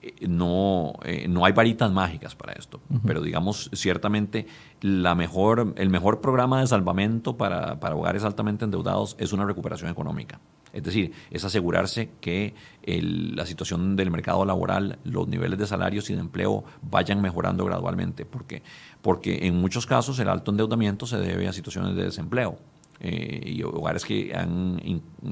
B: Eh, no, no hay varitas mágicas para esto, pero digamos, ciertamente la mejor, el mejor programa de salvamento para, para hogares altamente endeudados es una recuperación económica. Es decir, es asegurarse que la situación del mercado laboral, los niveles de salarios y de empleo vayan mejorando gradualmente, porque, porque en muchos casos el alto endeudamiento se debe a situaciones de desempleo. Eh, y hogares que han,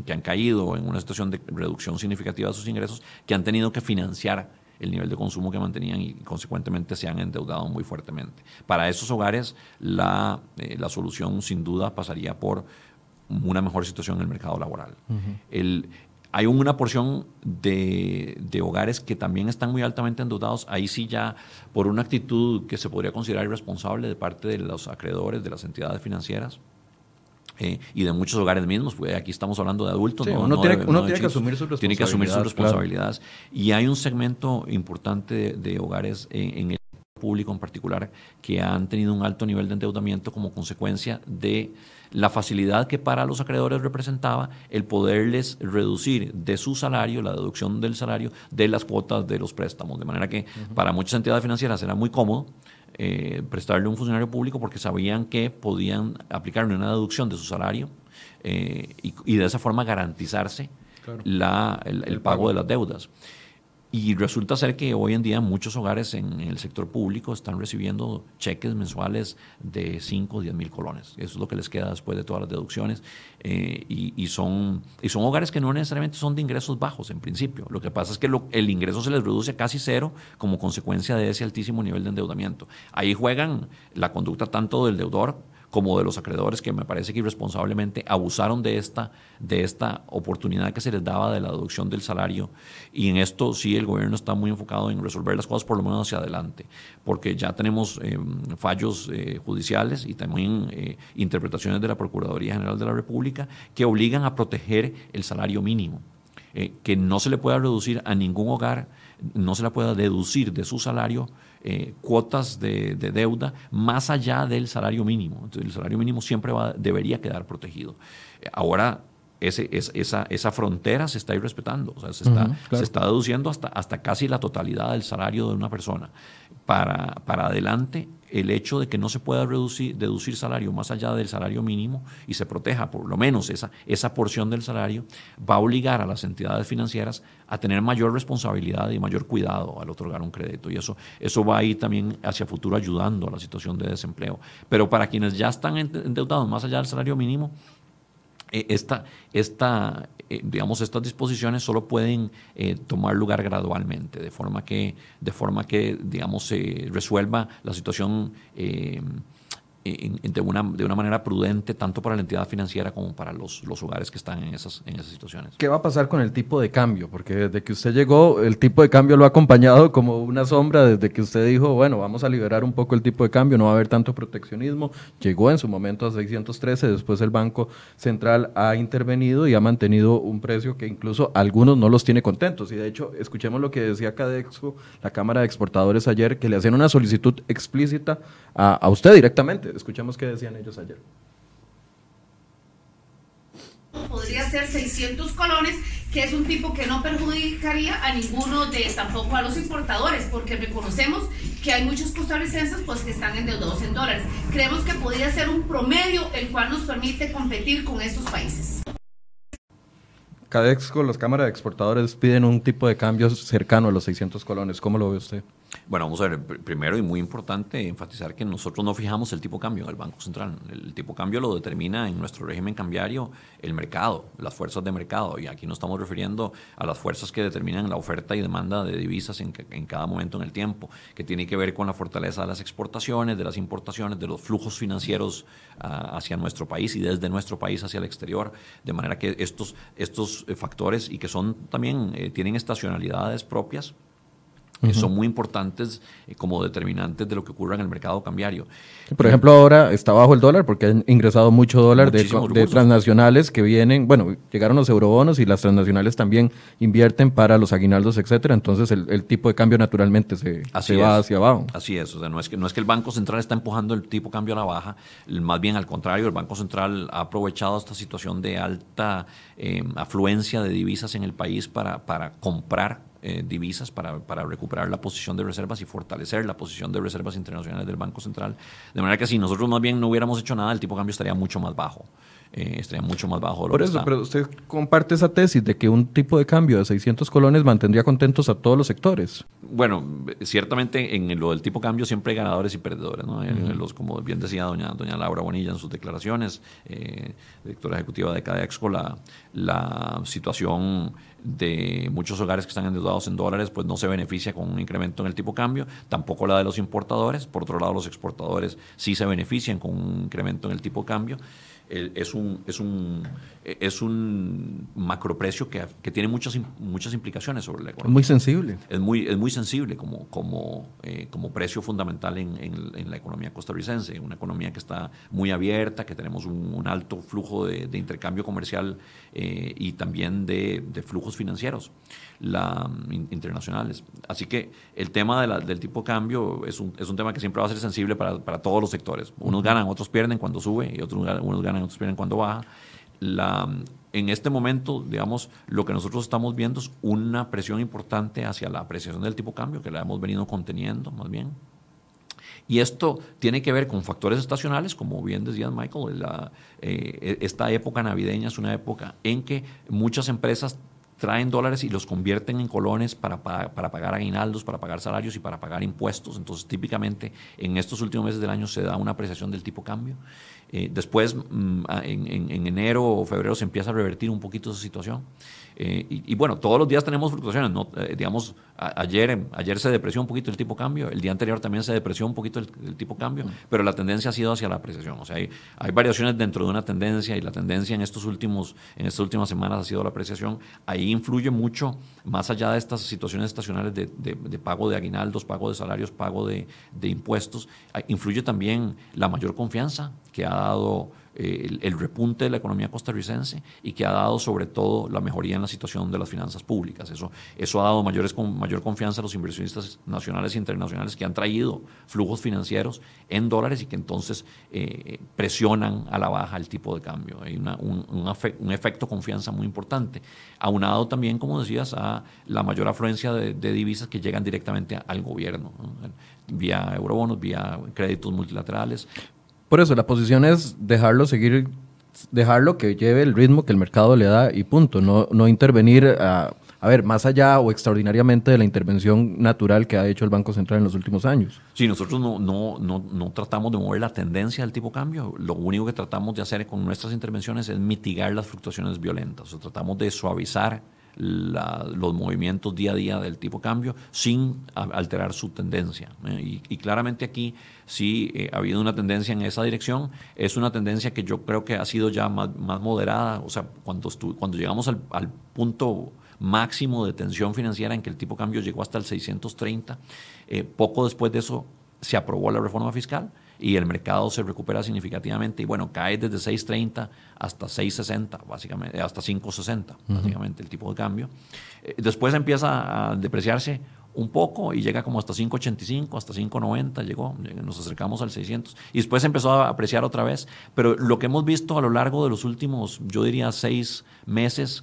B: que han caído en una situación de reducción significativa de sus ingresos, que han tenido que financiar el nivel de consumo que mantenían y consecuentemente se han endeudado muy fuertemente. Para esos hogares la, eh, la solución sin duda pasaría por una mejor situación en el mercado laboral. el, hay una porción de, hogares que también están muy altamente endeudados, ahí sí ya por una actitud que se podría considerar irresponsable de parte de los acreedores, de las entidades financieras. Eh, y de muchos hogares mismos, porque aquí estamos hablando de adultos.
A: uno, tiene, que asumir sus responsabilidades.
B: Tiene que asumir sus responsabilidades. Y hay un segmento importante de, hogares en, en el público en particular que han tenido un alto nivel de endeudamiento como consecuencia de la facilidad que para los acreedores representaba el poderles reducir de su salario, la deducción del salario, de las cuotas de los préstamos. De manera que para muchas entidades financieras era muy cómodo eh, prestarle a un funcionario público porque sabían que podían aplicarle una deducción de su salario eh, y, de esa forma garantizarse el, pago de las deudas. Y resulta ser que hoy en día muchos hogares en el sector público están recibiendo cheques mensuales de 5 o 10 mil colones. Eso es lo que les queda después de todas las deducciones. Eh, y, son, y son hogares que no necesariamente son de ingresos bajos en principio. Lo que pasa es que el ingreso se les reduce a casi cero como consecuencia de ese altísimo nivel de endeudamiento. Ahí juegan la conducta tanto del deudor como de los acreedores que me parece que irresponsablemente abusaron de esta, de esta oportunidad que se les daba de la deducción del salario. Y en esto sí el gobierno está muy enfocado en resolver las cosas por lo menos hacia adelante, porque ya tenemos eh, fallos eh, judiciales y también eh, interpretaciones de la Procuraduría General de la República que obligan a proteger el salario mínimo, que no se le pueda reducir a ningún hogar, no se le pueda deducir de su salario eh, cuotas de, deuda más allá del salario mínimo. Entonces, el salario mínimo siempre va, debería quedar protegido. Ahora, ese, esa, esa frontera se está irrespetando, o sea, se está, se está deduciendo hasta, hasta casi la totalidad del salario de una persona. Para, para adelante, el hecho de que no se pueda reducir, deducir salario más allá del salario mínimo y se proteja por lo menos esa, esa porción del salario, va a obligar a las entidades financieras a tener mayor responsabilidad y mayor cuidado al otorgar un crédito. Y eso, eso va a ir también hacia futuro ayudando a la situación de desempleo. Pero para quienes ya están endeudados más allá del salario mínimo, eh, esta, esta, eh, digamos, estas disposiciones solo pueden eh, tomar lugar gradualmente, de forma que, de forma que digamos, se resuelva la situación de, una, de una manera prudente, tanto para la entidad financiera como para los, los hogares que están en esas, en esas situaciones.
A: ¿Qué va a pasar con el tipo de cambio? Porque desde que usted llegó, el tipo de cambio lo ha acompañado como una sombra, desde que usted dijo, bueno, vamos a liberar un poco el tipo de cambio, no va a haber tanto proteccionismo. Llegó en su momento a 613, después el Banco Central ha intervenido y ha mantenido un precio que incluso algunos no los tiene contentos. Y de hecho, escuchemos lo que decía Cadexo, la Cámara de Exportadores ayer, que le hacían una solicitud explícita a, a usted directamente Escuchemos qué decían ellos ayer.
C: Podría ser 600 colones, que es un tipo que no perjudicaría a ninguno de, tampoco a los importadores, porque reconocemos que hay muchos costarricenses pues, que están endeudados en dólares. Creemos que podría ser un promedio el cual nos permite competir con estos países.
A: Cadexco, las cámaras de exportadores piden un tipo de cambio cercano a los 600 colones. ¿Cómo lo ve usted?
B: Bueno, vamos a ver, primero y muy importante enfatizar que nosotros no fijamos el tipo de cambio en el Banco Central. El tipo de cambio lo determina en nuestro régimen cambiario el mercado, las fuerzas de mercado. Y aquí nos estamos refiriendo a las fuerzas que determinan la oferta y demanda de divisas en, en cada momento en el tiempo, que tiene que ver con la fortaleza de las exportaciones, de las importaciones, de los flujos financieros ah, hacia nuestro país y desde nuestro país hacia el exterior. De manera que estos, estos eh, factores y que son también, eh, tienen estacionalidades propias, son muy importantes eh, como determinantes de lo que ocurra en el mercado cambiario.
A: Por ejemplo, ahora está bajo el dólar porque han ingresado mucho dólar de, transnacionales que vienen, bueno, llegaron los eurobonos y las transnacionales también invierten para los aguinaldos, etcétera. Entonces el, tipo de cambio naturalmente se, va hacia abajo.
B: Así es, o sea, no es, que, no es que el Banco Central está empujando el tipo de cambio a la baja, más bien al contrario, el Banco Central ha aprovechado esta situación de alta eh, afluencia de divisas en el país para, para comprar eh, divisas para, para, recuperar la posición de reservas y fortalecer la posición de reservas internacionales del Banco Central. De manera que si nosotros más bien no hubiéramos hecho nada, el tipo de cambio estaría mucho más bajo. Eh, estaría mucho más bajo.
A: Por eso, pero usted comparte esa tesis de que un tipo de cambio de 600 colones mantendría contentos a todos los sectores.
B: Bueno, ciertamente en lo del tipo de cambio siempre hay ganadores y perdedores. ¿no? los, como bien decía doña, doña Laura Bonilla en sus declaraciones, eh, directora ejecutiva de Cadexco, la, la situación de muchos hogares que están endeudados en dólares, pues no se beneficia con un incremento en el tipo de cambio, tampoco la de los importadores, por otro lado los exportadores sí se benefician con un incremento en el tipo de cambio es un, es un, es un macroprecio que, que tiene muchas, muchas implicaciones sobre la economía.
A: Es muy sensible.
B: Es muy, es muy sensible como, como, eh, como precio fundamental en, en, la economía costarricense, una economía que está muy abierta, que tenemos un, alto flujo de, intercambio comercial eh, y también de, de flujos financieros la, internacionales. Así que el tema del tipo de cambio es un, es un tema que siempre va a ser sensible para, para todos los sectores. Unos ganan, otros pierden cuando sube y otros unos ganan, otros pierden cuando baja. La, en este momento, digamos, lo que nosotros estamos viendo es una presión importante hacia la apreciación del tipo de cambio, que la hemos venido conteniendo más bien. Y esto tiene que ver con factores estacionales, como bien decía Michael, la, eh, esta época navideña es una época en que muchas empresas traen dólares y los convierten en colones para, para, pagar aguinaldos, para pagar salarios y para pagar impuestos. Entonces, típicamente en estos últimos meses del año se da una apreciación del tipo cambio. Eh, después, mm, en, en, enero o febrero se empieza a revertir un poquito esa situación. Eh, y, bueno, todos los días tenemos fluctuaciones. ¿no? Eh, digamos, ayer, ayer se depreció un poquito el tipo cambio, el día anterior también se depreció un poquito el, tipo cambio, pero la tendencia ha sido hacia la apreciación. O sea, hay, hay, variaciones dentro de una tendencia y la tendencia en, estos últimos, en estas últimas semanas ha sido la apreciación. Ahí influye mucho, más allá de estas situaciones estacionales de, de, pago de aguinaldos, pago de salarios, pago de, de impuestos, influye también la mayor confianza que ha dado el, repunte de la economía costarricense y que ha dado sobre todo la mejoría en la situación de las finanzas públicas. Eso, eso ha dado mayores, con mayor confianza a los inversionistas nacionales e internacionales que han traído flujos financieros en dólares y que entonces eh, presionan a la baja el tipo de cambio. Hay un, un, efecto confianza muy importante, aunado también, como decías, a la mayor afluencia de, divisas que llegan directamente al gobierno, vía eurobonos, vía créditos multilaterales.
A: Por eso, la posición es dejarlo seguir, dejarlo que lleve el ritmo que el mercado le da y punto. No, no intervenir, a, a ver, más allá o extraordinariamente de la intervención natural que ha hecho el Banco Central en los últimos años.
B: Sí, nosotros no, no, no, no tratamos de mover la tendencia del tipo cambio. Lo único que tratamos de hacer con nuestras intervenciones es mitigar las fluctuaciones violentas. O tratamos de suavizar los movimientos día a día del tipo cambio sin alterar su tendencia. ¿eh? Y, claramente aquí sí eh, ha habido una tendencia en esa dirección. Es una tendencia que yo creo que ha sido ya más, moderada. O sea, cuando, cuando llegamos al, punto máximo de tensión financiera en que el tipo cambio llegó hasta el 630, eh, poco después de eso se aprobó la reforma fiscal y el mercado se recupera significativamente y bueno, cae desde 6.30 hasta 6.60, básicamente, hasta 5.60, básicamente el tipo de cambio. Eh, después empieza a depreciarse un poco y llega como hasta 5.85, hasta 5.90, llegó, nos acercamos al 600 y después empezó a apreciar otra vez, pero lo que hemos visto a lo largo de los últimos, yo diría, seis meses,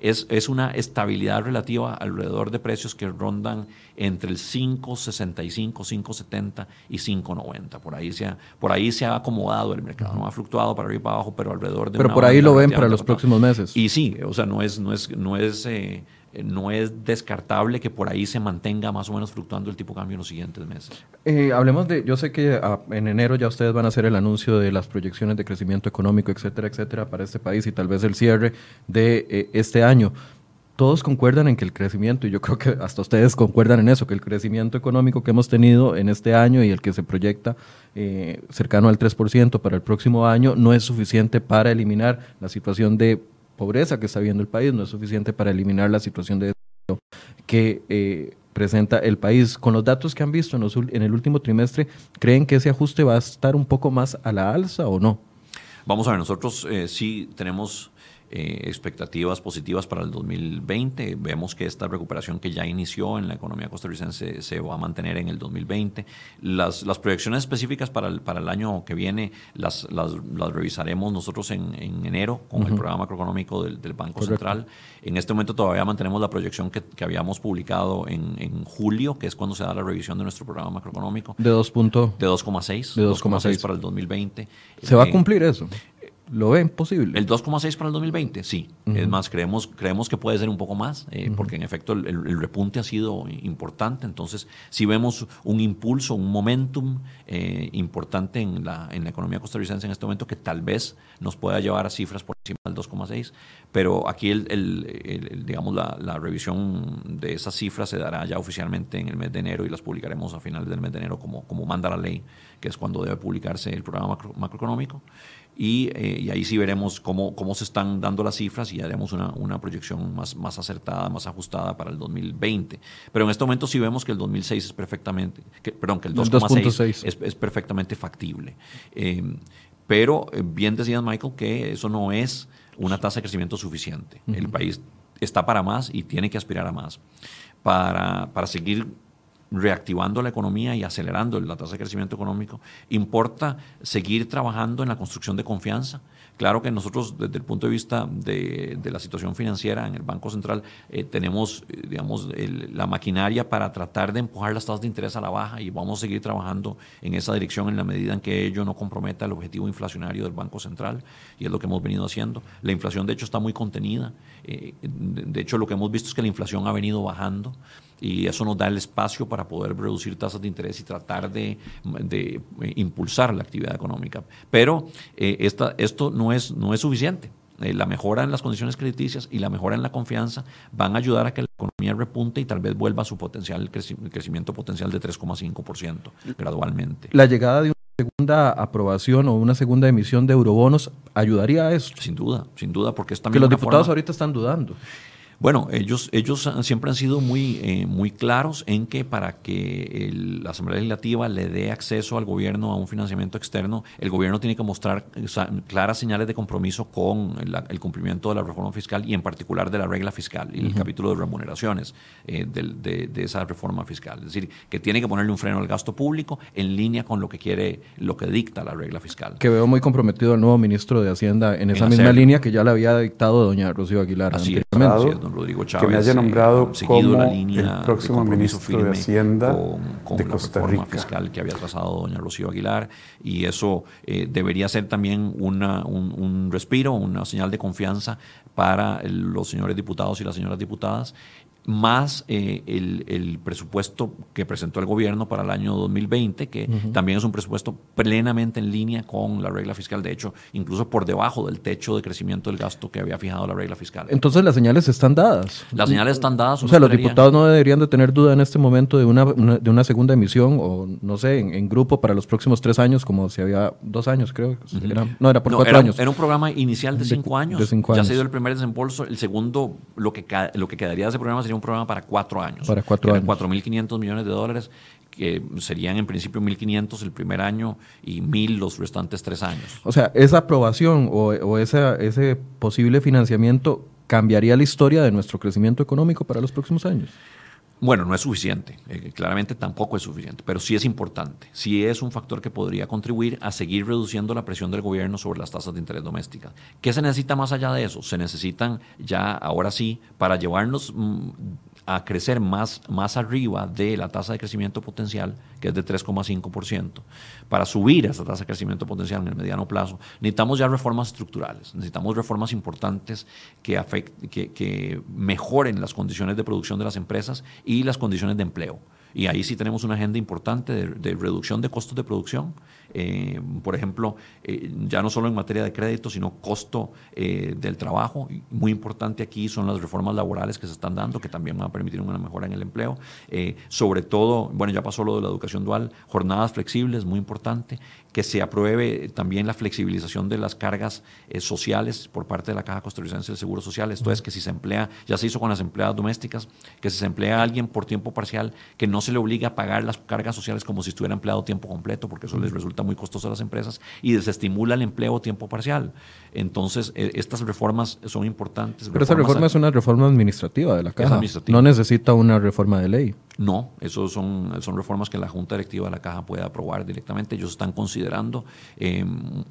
B: es, es una estabilidad relativa alrededor de precios que rondan entre el 5.65, 5.70 y 5.90, por ahí se ha, por ahí se ha acomodado el mercado, no ha fluctuado para arriba y para abajo, pero alrededor de...
A: Pero por ahí lo ven para los próximos meses.
B: Y sí, o sea, no es, no es, no es eh, eh, no es descartable que por ahí se mantenga más o menos fluctuando el tipo de cambio en los siguientes meses.
A: Eh, hablemos de, yo sé que ah, en enero ya ustedes van a hacer el anuncio de las proyecciones de crecimiento económico, etcétera, etcétera, para este país y tal vez el cierre de eh, este año. Todos concuerdan en que el crecimiento, y yo creo que hasta ustedes concuerdan en eso, que el crecimiento económico que hemos tenido en este año y el que se proyecta cercano al 3% para el próximo año no es suficiente para eliminar la situación de pobreza que está viendo el país no es suficiente para eliminar la situación de que eh, presenta el país. Con los datos que han visto en, en el último trimestre, ¿creen que ese ajuste va a estar un poco más a la alza o no?
B: Vamos a ver, nosotros eh, sí tenemos eh, expectativas positivas para el 2020. Vemos que esta recuperación que ya inició en la economía costarricense se va a mantener en el 2020. Las, las proyecciones específicas para el, para el año que viene las, las, revisaremos nosotros en, en enero con el programa macroeconómico del, Banco Central. En este momento todavía mantenemos la proyección que, que habíamos publicado en, en, julio, que es cuando se da la revisión de nuestro programa macroeconómico.
A: ¿De 2
B: De 2,6. De 2,6 para el 2020.
A: ¿Se va a cumplir eso? ¿Lo ven posible?
B: El 2,6 para el 2020, sí. Es más, creemos, creemos que puede ser un poco más, eh, porque en efecto el, repunte ha sido importante. Entonces, si vemos un impulso, un momentum eh, importante en la, en la economía costarricense en este momento que tal vez nos pueda llevar a cifras por encima del 2,6. Pero aquí, el, digamos, la, la, revisión de esas cifras se dará ya oficialmente en el mes de enero y las publicaremos a finales del mes de enero como, como manda la ley, que es cuando debe publicarse el programa macroeconómico. Eh, y, ahí sí veremos cómo, cómo se están dando las cifras y haremos una, una, proyección más, más acertada, más ajustada para el 2020. Pero en este momento sí vemos que el 2006 es perfectamente, que, perdón, que el 2,6 es, es, perfectamente factible. Eh, pero eh, bien decías, Michael, que eso no es una tasa de crecimiento suficiente. El país está para más y tiene que aspirar a más. Para, para seguir reactivando la economía y acelerando la tasa de crecimiento económico, importa seguir trabajando en la construcción de confianza. Claro que nosotros, desde el punto de vista de, la situación financiera en el Banco Central, eh, tenemos, eh, digamos, la maquinaria para tratar de empujar las tasas de interés a la baja y vamos a seguir trabajando en esa dirección en la medida en que ello no comprometa el objetivo inflacionario del Banco Central y es lo que hemos venido haciendo. La inflación, de hecho, está muy contenida. Eh, de hecho, lo que hemos visto es que la inflación ha venido bajando y eso nos da el espacio para poder reducir tasas de interés y tratar de, de impulsar la actividad económica. Pero eh, esta, esto no es, no es suficiente. Eh, la mejora en las condiciones crediticias y la mejora en la confianza van a ayudar a que la economía repunte y tal vez vuelva a su potencial, crecimiento potencial de 3,5% gradualmente.
A: La llegada de una segunda aprobación o una segunda emisión de eurobonos ayudaría a eso.
B: Sin duda, sin duda, porque es
A: también. Que los diputados ahorita están dudando.
B: Bueno, ellos, ellos siempre han sido muy, eh, muy claros en que para que la Asamblea Legislativa le dé acceso al gobierno a un financiamiento externo, el gobierno tiene que mostrar claras señales de compromiso con el, cumplimiento de la reforma fiscal y en particular de la regla fiscal y el capítulo de remuneraciones eh, de, de, esa reforma fiscal. Es decir, que tiene que ponerle un freno al gasto público en línea con lo que quiere, lo que dicta la regla fiscal.
A: Que veo muy comprometido al nuevo ministro de Hacienda en esa misma línea que ya le había dictado doña Rocío Aguilar.
B: Así es, Rodrigo Chávez.
D: Que me haya nombrado como el próximo ministro de Hacienda
B: con, de Costa la reforma fiscal que había trazado doña Rocío Aguilar. Y eso eh, debería ser también una, un, un respiro, una señal de confianza para los señores diputados y las señoras diputadas más eh, el, presupuesto que presentó el gobierno para el año 2020, que también es un presupuesto plenamente en línea con la regla fiscal, de hecho, incluso por debajo del techo de crecimiento del gasto que había fijado la regla fiscal.
A: Entonces las señales están dadas.
B: Las señales están dadas.
A: O sea, los diputados no deberían de tener duda en este momento de una, de una segunda emisión o, no sé, en, grupo para los próximos tres años, como si había dos años, creo. no, era por cuatro años.
B: Era un programa inicial de cinco, años. Ya se dio el primer desembolso. El segundo, lo que, lo que quedaría de ese programa sería un programa para cuatro años.
A: Para cuatro años.
B: 4.500 millones de dólares, que serían en principio 1.500 el primer año y 1.000 los restantes tres años.
A: O sea, esa aprobación o, o ese posible financiamiento cambiaría la historia de nuestro crecimiento económico para los próximos años.
B: Bueno, no es suficiente, eh, claramente tampoco es suficiente, pero sí es importante, sí es un factor que podría contribuir a seguir reduciendo la presión del gobierno sobre las tasas de interés domésticas. ¿Qué se necesita más allá de eso? Se necesitan ya, ahora sí, para llevarnos mm, a crecer más, más arriba de la tasa de crecimiento potencial, que es de 3,5%, para subir esa tasa de crecimiento potencial en el mediano plazo, necesitamos ya reformas estructurales, necesitamos reformas importantes que, que, que mejoren las condiciones de producción de las empresas y las condiciones de empleo. Y ahí sí tenemos una agenda importante de, reducción de costos de producción. Eh, por ejemplo, eh, ya no solo en materia de crédito, sino costo eh, del trabajo. Muy importante aquí son las reformas laborales que se están dando, que también van a permitir una mejora en el empleo. sobre todo, bueno, ya pasó lo de la educación dual, jornadas flexibles, muy importante que se apruebe también la flexibilización de las cargas sociales por parte de la Caja Costarricense del Seguro Social. Esto es que si se emplea, ya se hizo con las empleadas domésticas, que si se emplea a alguien por tiempo parcial, que no se le obliga a pagar las cargas sociales como si estuviera empleado tiempo completo, porque eso les resulta muy costoso a las empresas, y desestimula el empleo tiempo parcial. Entonces, eh, estas reformas son importantes.
A: Pero esa reforma es una reforma administrativa de la Caja. No necesita una reforma de ley.
B: No, eso son, son reformas que la Junta Directiva de la Caja puede aprobar directamente. Ellos están considerando em,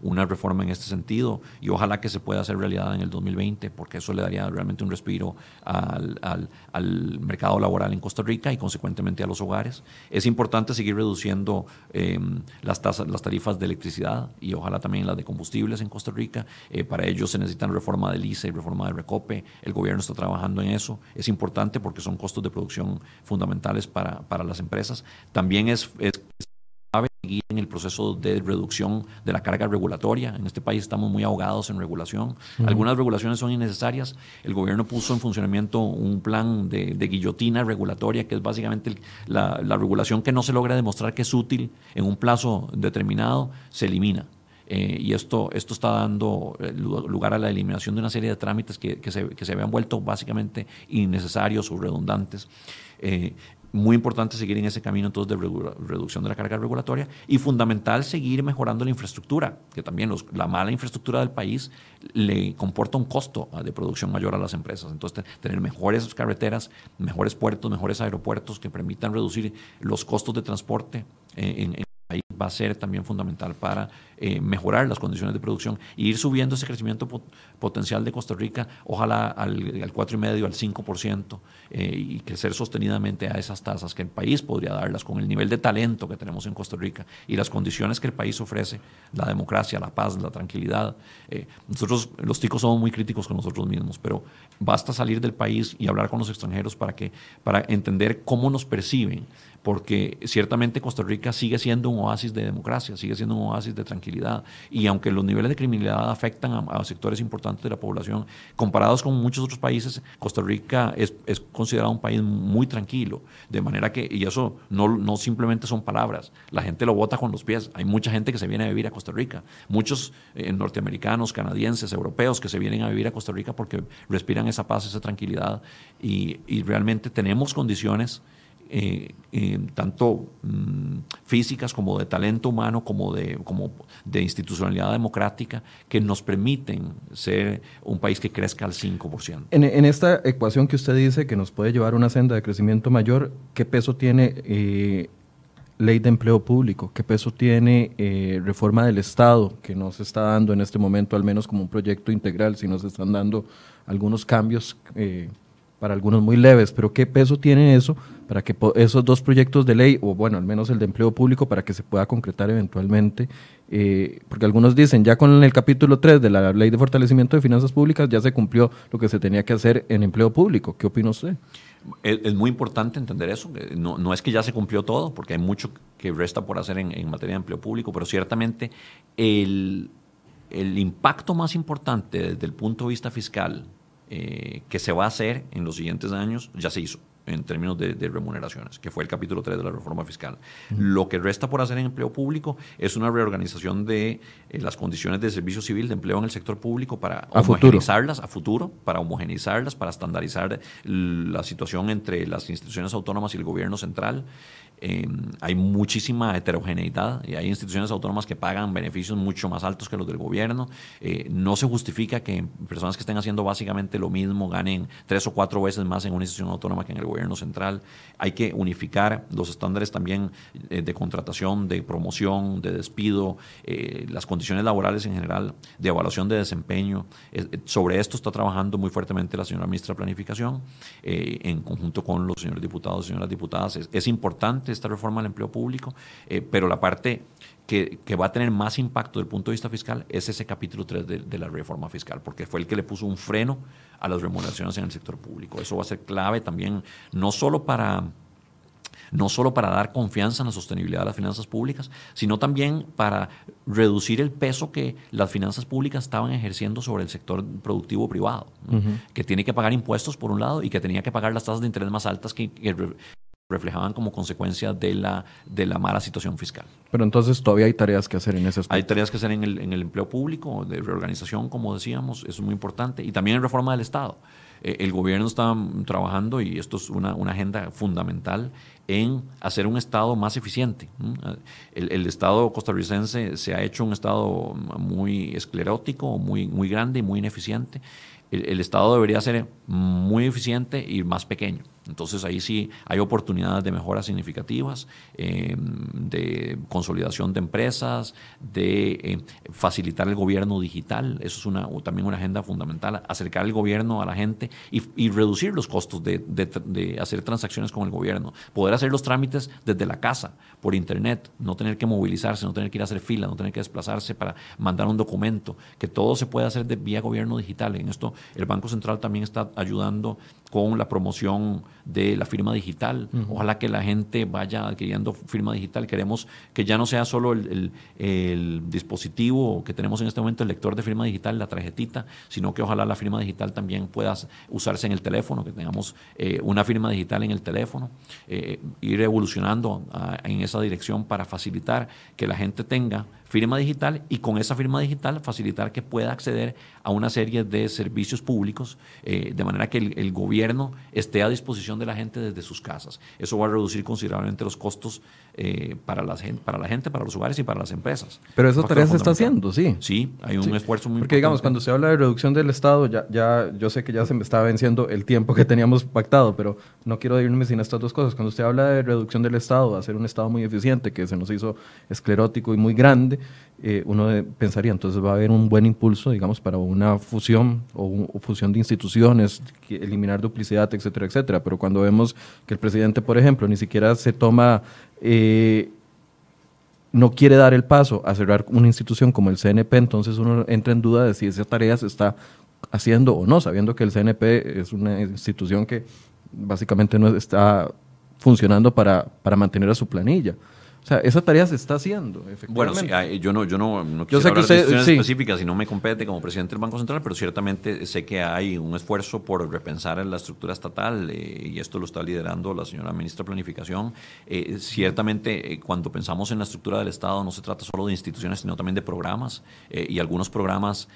B: una reforma en este sentido y ojalá que se pueda hacer realidad en el 2020 porque eso le daría realmente un respiro al, mercado laboral en Costa Rica y consecuentemente a los hogares. Es importante seguir reduciendo em, las, tasas, las tarifas de electricidad y ojalá también las de combustibles en Costa Rica. Eh, para ello se necesitan reforma del ICE y reforma del RECOPE. El gobierno está trabajando en eso. Es importante porque son costos de producción fundamentales para, para las empresas. También es, es seguir en el proceso de reducción de la carga regulatoria. En este país estamos muy ahogados en regulación. Algunas regulaciones son innecesarias. El gobierno puso en funcionamiento un plan de, guillotina regulatoria, que es básicamente la, la, regulación que no se logra demostrar que es útil en un plazo determinado, se elimina. Eh, y esto, esto está dando eh, lugar a la eliminación de una serie de trámites que, que, se, que se, habían vuelto básicamente innecesarios o redundantes. Eh, muy importante seguir en ese camino entonces de reducción de la carga regulatoria y fundamental seguir mejorando la infraestructura, que también la mala infraestructura del país le comporta un costo ah, de producción mayor a las empresas. Entonces, tener mejores carreteras, mejores puertos, mejores aeropuertos que permitan reducir los costos de transporte en, en ahí va a ser también fundamental para eh, mejorar las condiciones de producción e ir subiendo ese crecimiento potencial de Costa Rica, ojalá al, al 4,5%, al 5%, eh, y crecer sostenidamente a esas tasas que el país podría darlas con el nivel de talento que tenemos en Costa Rica y las condiciones que el país ofrece, la democracia, la paz, la tranquilidad. Eh, nosotros, los ticos, somos muy críticos con nosotros mismos, pero basta salir del país y hablar con los extranjeros para, que, para entender cómo nos perciben, porque ciertamente Costa Rica sigue siendo un oasis de democracia, sigue siendo un oasis de tranquilidad. Y aunque los niveles de criminalidad afectan a, sectores importantes de la población, comparados con muchos otros países, Costa Rica es, es, considerado un país muy tranquilo. De manera que, y eso no, no simplemente son palabras, la gente lo vota con los pies. Hay mucha gente que se viene a vivir a Costa Rica, muchos eh, norteamericanos, canadienses, europeos que se vienen a vivir a Costa Rica porque respiran esa paz, esa tranquilidad y, y realmente tenemos condiciones eh, eh, tanto mm, físicas como de talento humano, como de, como de institucionalidad democrática, que nos permiten ser un país que crezca al 5%.
A: En, en esta ecuación que usted dice que nos puede llevar a una senda de crecimiento mayor, ¿qué peso tiene eh, ley de empleo público? ¿Qué peso tiene reforma del Estado, que no se está dando en este momento, al menos como un proyecto integral, si no se están dando algunos cambios? para algunos muy leves, pero ¿qué peso tiene eso para que esos dos proyectos de ley, o bueno, al menos el de empleo público, para que se pueda concretar eventualmente? Eh, porque algunos dicen, ya con el capítulo 3 de la ley de fortalecimiento de finanzas públicas ya se cumplió lo que se tenía que hacer en empleo público. ¿Qué opina usted?
B: Es, muy importante entender eso. No, no, es que ya se cumplió todo, porque hay mucho que resta por hacer en, materia de empleo público, pero ciertamente el, el impacto más importante desde el punto de vista fiscal eh, que se va a hacer en los siguientes años ya se hizo en términos de, remuneraciones, que fue el capítulo 3 de la reforma fiscal. Lo que resta por hacer en empleo público es una reorganización de eh, las condiciones de servicio civil de empleo en el sector público para homogenizarlas a futuro, para homogenizarlas, para estandarizar la situación entre las instituciones autónomas y el gobierno central Em, hay muchísima heterogeneidad y hay instituciones autónomas que pagan beneficios mucho más altos que los del gobierno. Eh, no se justifica que personas que estén haciendo básicamente lo mismo ganen tres o cuatro veces más en una institución autónoma que en el gobierno central. Hay que unificar los estándares también eh, de contratación, de promoción, de despido, eh, las condiciones laborales en general, de evaluación de desempeño. sobre esto está trabajando muy fuertemente la señora ministra de Planificación en conjunto con los señores diputados y señoras diputadas. es importante esta reforma del empleo público, eh, pero la parte que, va a tener más impacto desde el punto de vista fiscal es ese capítulo 3 de, la reforma fiscal, porque fue el que le puso un freno a las remuneraciones en el sector público. Eso va a ser clave también, no solo para no solo para dar confianza en la sostenibilidad de las finanzas públicas, sino también para reducir el peso que las finanzas públicas estaban ejerciendo sobre el sector productivo privado, que tiene que pagar impuestos por un lado y que tenía que pagar las tasas de interés más altas que, reflejaban como consecuencia de la, de la mala situación fiscal.
A: Pero entonces todavía hay tareas que hacer en ese
B: aspecto. Hay tareas que hacer en el, en el empleo público, de reorganización, como decíamos, eso es muy importante, y también en reforma del Estado. Eh, el gobierno está trabajando, y esto es una, una, agenda fundamental, en hacer un Estado más eficiente. El, el, Estado costarricense se ha hecho un Estado muy esclerótico, muy, muy grande y muy ineficiente. El, el Estado debería ser muy eficiente y más pequeño. Entonces ahí sí hay oportunidades de mejoras significativas, eh, de consolidación de empresas, de eh, facilitar el gobierno digital, eso es una, también una agenda fundamental, acercar el gobierno a la gente y, reducir los costos de, de, hacer transacciones con el gobierno, poder hacer los trámites desde la casa, por internet, no tener que movilizarse, no tener que ir a hacer fila, no tener que desplazarse para mandar un documento, que todo se puede hacer de vía gobierno digital. En esto el Banco Central también está ayudando con la promoción de la firma digital. Ojalá que la gente vaya adquiriendo firma digital. Queremos que ya no sea solo el, dispositivo que tenemos en este momento, el lector de firma digital, la tarjetita, sino que ojalá la firma digital también pueda usarse en el teléfono, que tengamos eh, una firma digital en el teléfono, eh, ir evolucionando en esa dirección para facilitar que la gente tenga firma digital y con esa firma digital facilitar que pueda acceder a una serie de servicios públicos eh, de manera que el, gobierno esté a disposición de la gente desde sus casas. Eso va a reducir considerablemente los costos eh, para, la para la gente, para los hogares y para las empresas.
A: Pero esa tarea se está haciendo, sí.
B: Sí, hay un esfuerzo muy
A: Porque digamos, cuando se habla de reducción del Estado, ya, ya yo sé que ya se me está venciendo el tiempo que teníamos pactado, pero no quiero irme sin estas dos cosas. Cuando usted habla de reducción del Estado, hacer un Estado muy eficiente, que se nos hizo esclerótico y muy grande, eh, uno pensaría, entonces va a haber un buen impulso, digamos, para una fusión o, fusión de instituciones, eliminar duplicidad, etcétera, etcétera. Pero cuando vemos que el presidente, por ejemplo, ni siquiera se toma, eh, no quiere dar el paso a cerrar una institución como el CNP, entonces uno entra en duda de si esa tarea se está haciendo o no, sabiendo que el CNP es una institución que básicamente no está funcionando para, para mantener a su planilla. O sea, esa tarea se está haciendo,
B: Bueno, sí, yo no, yo no, no quiero hablar de decisiones específicas y no me compete como presidente del Banco Central, pero ciertamente sé que hay un esfuerzo por repensar la estructura estatal eh, y esto lo está liderando la señora ministra de Planificación. Eh, ciertamente, eh, cuando pensamos en la estructura del Estado, no se trata solo de instituciones, sino también de programas y algunos programas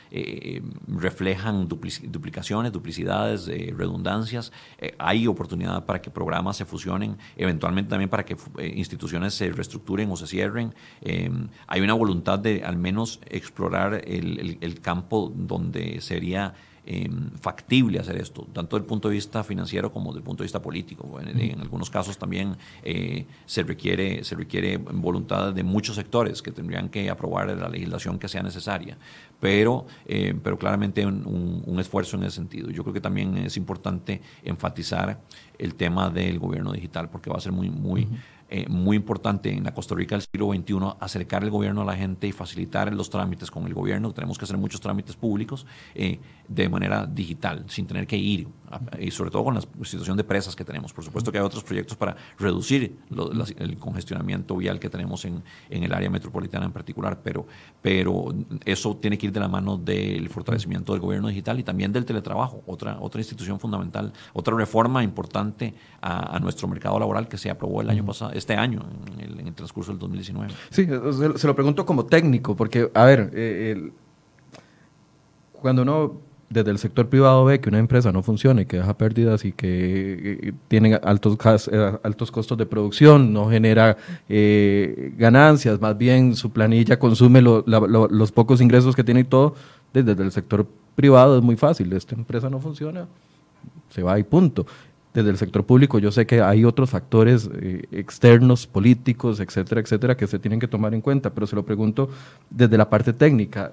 B: reflejan duplicaciones, duplicidades, redundancias. hay oportunidad para que programas se fusionen, eventualmente también para que instituciones se reestructuren o se cierren. Em, hay una voluntad de al menos explorar el, campo donde sería em, factible hacer esto, tanto desde el punto de vista financiero como desde el punto de vista político. En, algunos casos también eh, se, requiere, se requiere voluntad de muchos sectores que tendrían que aprobar la legislación que sea necesaria, pero, eh, pero claramente un, un, esfuerzo en ese sentido. Yo creo que también es importante enfatizar el tema del gobierno digital porque va a ser muy, muy, eh, muy importante en la Costa Rica del siglo XXI acercar el gobierno a la gente y facilitar los trámites con el gobierno. Tenemos que hacer muchos trámites públicos eh, de manera digital, sin tener que ir, y sobre todo con la situación de presas que tenemos. Por supuesto que hay otros proyectos para reducir el congestionamiento vial que tenemos en, en, el área metropolitana en particular, pero, pero eso tiene que ir de la mano del fortalecimiento del gobierno digital y también del teletrabajo, otra, otra institución fundamental, otra reforma importante a, a nuestro mercado laboral que se aprobó el año pasado este año, en el, transcurso del 2019. Sí,
A: se, lo pregunto como técnico, porque, a ver, eh, cuando uno desde el sector privado ve que una empresa no funciona y que deja pérdidas y que eh, tiene altos, eh, altos costos de producción, no genera ganancias, más bien su planilla consume los pocos ingresos que tiene y todo, desde el sector privado es muy fácil, esta empresa no funciona, se va y punto desde el sector público yo sé que hay otros factores eh, externos, políticos, etcétera, etcétera, que se tienen que tomar en cuenta, pero se lo pregunto desde la parte técnica.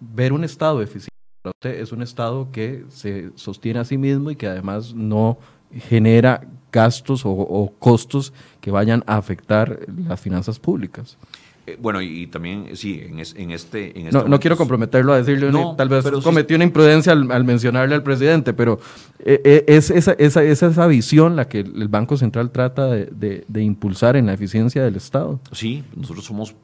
A: Ver un Estado eficiente es un Estado que se sostiene a sí mismo y que además no genera gastos o costos que vayan a afectar las finanzas públicas.
B: Eh, bueno, y, también, sí, en, este, en este
A: no, no, quiero comprometerlo a decirle, tal vez cometió una imprudencia al, mencionarle al presidente, pero eh, eh, es esa, esa, esa, visión la que el Banco Central trata de, de, impulsar en la eficiencia del Estado.
B: Sí, nosotros somos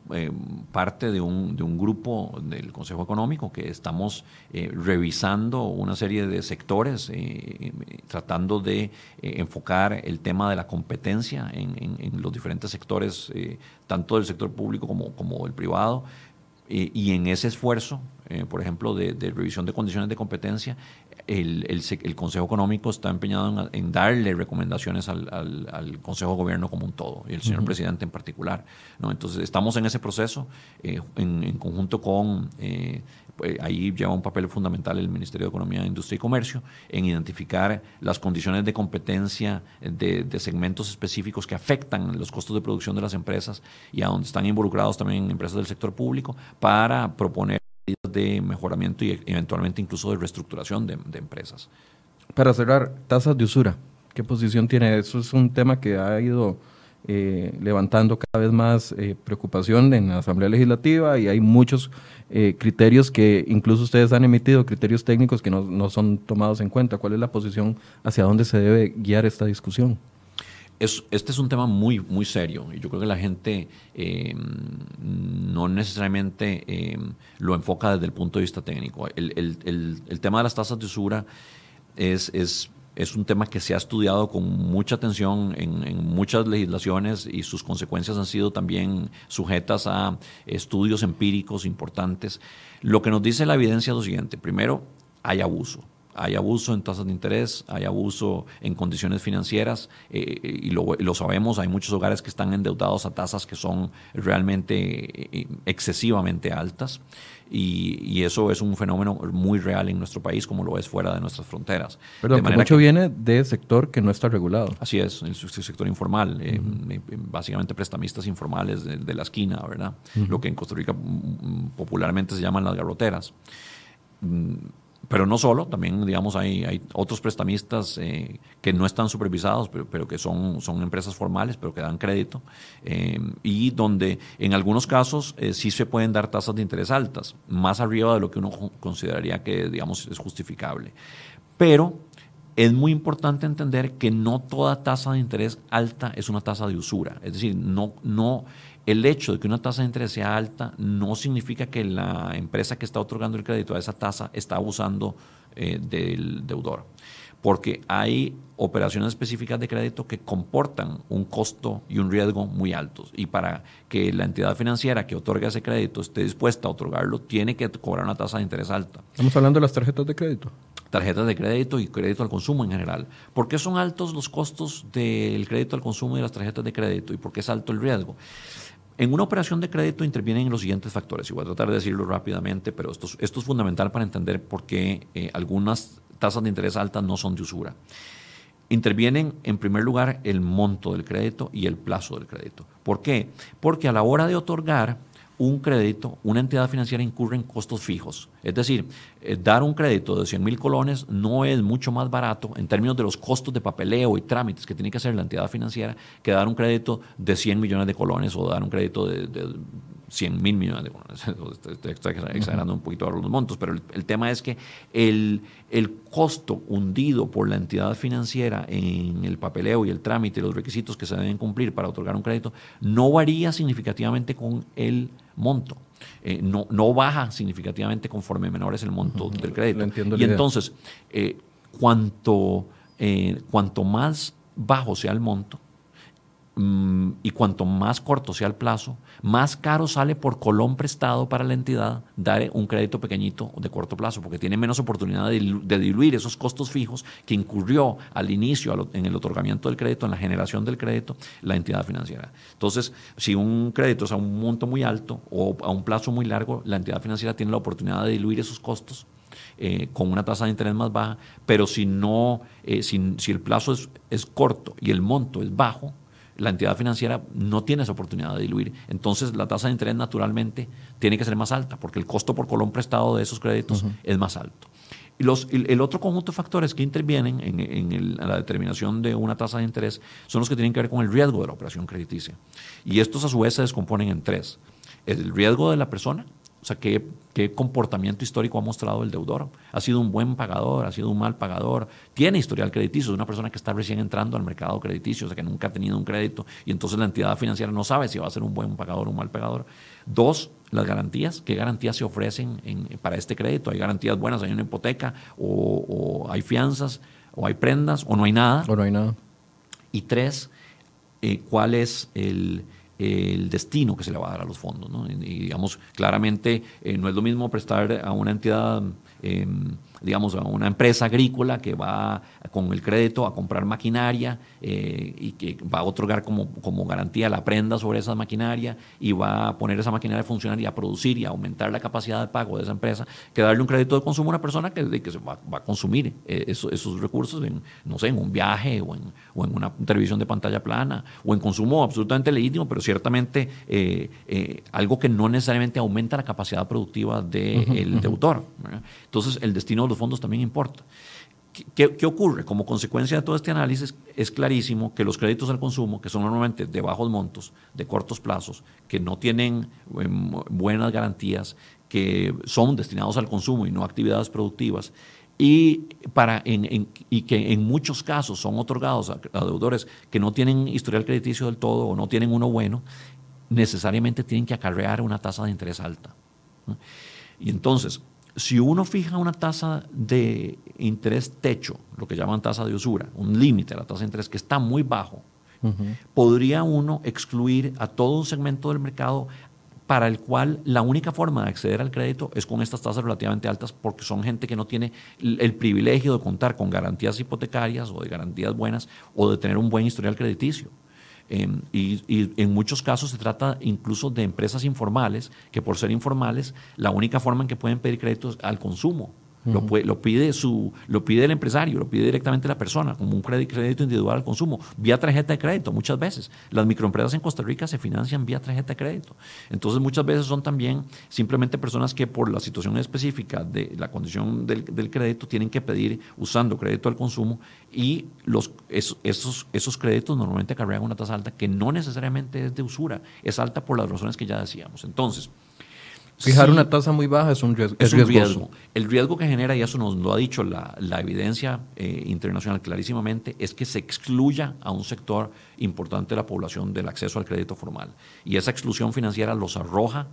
B: parte de un, de un grupo del Consejo Económico que estamos revisando una serie de sectores, tratando de enfocar el tema de la competencia en, en, en los diferentes sectores tanto del sector público como, como del privado. y en ese esfuerzo, eh, por ejemplo, de, revisión de condiciones de competencia, el, el, Consejo Económico está empeñado en, darle recomendaciones al, al, Consejo de Gobierno como un todo, y el señor presidente en particular. ¿no? Entonces, estamos en ese proceso eh, en, en, conjunto con eh, pues, ahí lleva un papel fundamental el Ministerio de Economía, Industria y Comercio en identificar las condiciones de competencia de, segmentos específicos que afectan los costos de producción de las empresas y a donde están involucrados también empresas del sector público para proponer medidas de mejoramiento y eventualmente incluso de reestructuración de, de empresas.
A: Para cerrar, tasas de usura, ¿qué posición tiene? Eso es un tema que ha ido eh, levantando cada vez más eh, preocupación en la Asamblea Legislativa y hay muchos eh, criterios que incluso ustedes han emitido, criterios técnicos que no, no, son tomados en cuenta. ¿Cuál es la posición hacia dónde se debe guiar esta discusión?
B: Es, este es un tema muy, muy serio y yo creo que la gente no necesariamente lo enfoca desde el punto de vista técnico. El, el, el, tema de las tasas de usura es es un tema que se ha estudiado con mucha atención en, muchas legislaciones y sus consecuencias han sido también sujetas a estudios empíricos importantes. Lo que nos dice la evidencia es lo siguiente. Primero, hay abuso. Hay abuso en tasas de interés, hay abuso en condiciones financieras eh, y, lo, sabemos, hay muchos hogares que están endeudados a tasas que son realmente eh, excesivamente altas y, eso es un fenómeno muy real en nuestro país como lo es fuera de nuestras fronteras.
A: Pero que mucho viene del sector que no está regulado.
B: Así es, el, sector informal, eh, eh, básicamente prestamistas informales de, la esquina, ¿verdad? Lo que en Costa Rica mm, mm, popularmente se llaman las garroteras. Pero no solo, también digamos hay, hay otros prestamistas eh, que no están supervisados, pero, pero, que son, son empresas formales, pero que dan crédito, eh, y donde en algunos casos eh, sí se pueden dar tasas de interés altas, más arriba de lo que uno consideraría que digamos es justificable. Pero es muy importante entender que no toda tasa de interés alta es una tasa de usura, es decir, no, no el hecho de que una tasa de interés sea alta no significa que la empresa que está otorgando el crédito a esa tasa está abusando eh, del deudor porque hay operaciones específicas de crédito que comportan un costo y un riesgo muy altos. Y para que la entidad financiera que otorga ese crédito esté dispuesta a otorgarlo, tiene que cobrar una tasa de interés alta.
A: Estamos hablando de las tarjetas de crédito.
B: Tarjetas de crédito y crédito al consumo en general. ¿Por qué son altos los costos del crédito al consumo y las tarjetas de crédito? ¿Y por qué es alto el riesgo? En una operación de crédito intervienen los siguientes factores, y voy a tratar de decirlo rápidamente, pero esto, es fundamental para entender por qué eh, algunas tasas de interés altas no son de usura. Intervienen en primer lugar el monto del crédito y el plazo del crédito. ¿Por qué? Porque a la hora de otorgar un crédito, una entidad financiera incurre en costos fijos. Es decir, eh, dar un crédito de 100 mil colones no es mucho más barato en términos de los costos de papeleo y trámites que tiene que hacer la entidad financiera que dar un crédito de 100 millones de colones o dar un crédito de, 100 mil millones de. Estoy exagerando un poquito los montos, pero el, tema es que el, el, costo hundido por la entidad financiera en el papeleo y el trámite y los requisitos que se deben cumplir para otorgar un crédito no varía significativamente con el monto. Eh, no, no baja significativamente conforme menor es el monto del crédito. Y entonces, eh, cuanto, eh, cuanto más bajo sea el monto, y cuanto más corto sea el plazo, más caro sale por colón prestado para la entidad dar un crédito pequeñito de corto plazo, porque tiene menos oportunidad de, diluir esos costos fijos que incurrió al inicio en el otorgamiento del crédito, en la generación del crédito, la entidad financiera. Entonces, si un crédito es a un monto muy alto o a un plazo muy largo, la entidad financiera tiene la oportunidad de diluir esos costos. Eh, con una tasa de interés más baja, pero si no, eh, si, si, el plazo es, es corto y el monto es bajo, la entidad financiera no tiene esa oportunidad de diluir. Entonces la tasa de interés naturalmente tiene que ser más alta porque el costo por colón prestado de esos créditos es más alto. Y los, el, otro conjunto de factores que intervienen en, la determinación de una tasa de interés son los que tienen que ver con el riesgo de la operación crediticia. Y estos a su vez se descomponen en tres. El riesgo de la persona, o sea, ¿qué, ¿qué, comportamiento histórico ha mostrado el deudor? ¿Ha sido un buen pagador? ¿Ha sido un mal pagador? ¿Tiene historial crediticio? Es una persona que está recién entrando al mercado crediticio, o sea, que nunca ha tenido un crédito y entonces la entidad financiera no sabe si va a ser un buen pagador o un mal pagador. Dos, las garantías. ¿Qué garantías se ofrecen para este crédito? ¿Hay garantías buenas? ¿Hay una hipoteca? O, hay fianzas? ¿O hay prendas? ¿O no hay nada?
A: O no hay nada.
B: Y tres, eh, ¿cuál es el el destino que se le va a dar a los fondos. ¿no? Y, digamos, claramente eh, no es lo mismo prestar a una entidad em, digamos, a una empresa agrícola que va con el crédito a comprar maquinaria eh, y que va a otorgar como, como garantía la prenda sobre esa maquinaria y va a poner esa maquinaria a funcionar y a producir y a aumentar la capacidad de pago de esa empresa, que darle un crédito de consumo a una persona que, se va, a consumir eh, esos, recursos en, no sé, en un viaje o en, o en una televisión de pantalla plana o en consumo absolutamente legítimo, pero ciertamente eh, algo que no necesariamente aumenta la capacidad productiva del deudor. Entonces, el destino los fondos también importa. ¿Qué, ocurre? Como consecuencia de todo este análisis, es clarísimo que los créditos al consumo, que son normalmente de bajos montos, de cortos plazos, que no tienen em, buenas garantías, que son destinados al consumo y no a actividades productivas, y, para, y que en muchos casos son otorgados a, deudores que no tienen historial crediticio del todo o no tienen uno bueno, necesariamente tienen que acarrear una tasa de interés alta. Y entonces, si uno fija una tasa de interés techo, lo que llaman tasa de usura, un límite a la tasa de interés que está muy bajo, podría uno excluir a todo un segmento del mercado para el cual la única forma de acceder al crédito es con estas tasas relativamente altas porque son gente que no tiene el privilegio de contar con garantías hipotecarias o de garantías buenas o de tener un buen historial crediticio. Em, y, en muchos casos se trata incluso de empresas informales que por ser informales la única forma en que pueden pedir créditos al consumo lo, lo, pide su, lo pide el empresario, lo pide directamente la persona, como un crédito individual al consumo, vía tarjeta de crédito, muchas veces. Las microempresas en Costa Rica se financian vía tarjeta de crédito. Entonces, muchas veces son también simplemente personas que por la situación específica de la condición del, crédito tienen que pedir usando crédito al consumo y los, esos, esos, créditos normalmente acarrean una tasa alta que no necesariamente es de usura, es alta por las razones que ya decíamos. Entonces,
A: Fijar una tasa muy baja es un riesgo.
B: Es, un riesgo. El riesgo que genera, y eso nos lo ha dicho la, evidencia eh, internacional clarísimamente, es que se excluya a un sector importante de la población del acceso al crédito formal. Y esa exclusión financiera los arroja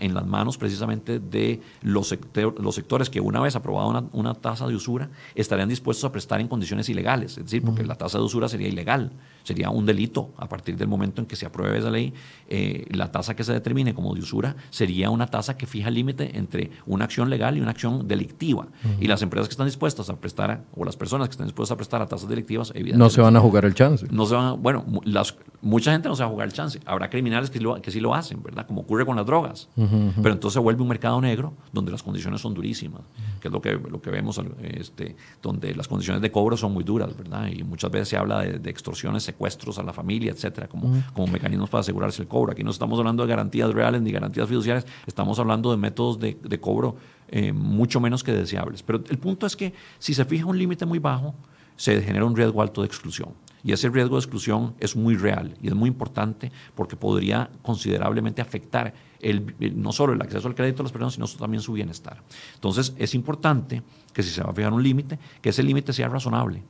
B: en las manos precisamente de los, los sectores que una vez aprobada una, tasa de usura estarían dispuestos a prestar en condiciones ilegales, es decir, porque la tasa de usura sería ilegal, sería un delito a partir del momento en que se apruebe esa ley, eh, la tasa que se determine como de usura sería una tasa que fija límite entre una acción legal y una acción delictiva. Y las empresas que están dispuestas a prestar, o las personas que están dispuestas a prestar a tasas delictivas,
A: evidentemente... No se van a jugar el chance.
B: No se van bueno, las, mucha gente no se va a jugar el chance. Habrá criminales que, que sí lo hacen, ¿verdad? Como ocurre con las drogas. Pero entonces se vuelve un mercado negro donde las condiciones son durísimas, que es lo que, lo que vemos, este, donde las condiciones de cobro son muy duras, ¿verdad? Y muchas veces se habla de, extorsiones, secuestros a la familia, etcétera, como, como mecanismos para asegurarse el cobro. Aquí no estamos hablando de garantías reales ni garantías fiduciarias, estamos hablando de métodos de, de cobro eh, mucho menos que deseables. Pero el punto es que si se fija un límite muy bajo, se genera un riesgo alto de exclusión. Y ese riesgo de exclusión es muy real y es muy importante porque podría considerablemente afectar el, no solo el acceso al crédito de las personas, sino también su bienestar. Entonces, es importante que si se va a fijar un límite, que ese límite sea razonable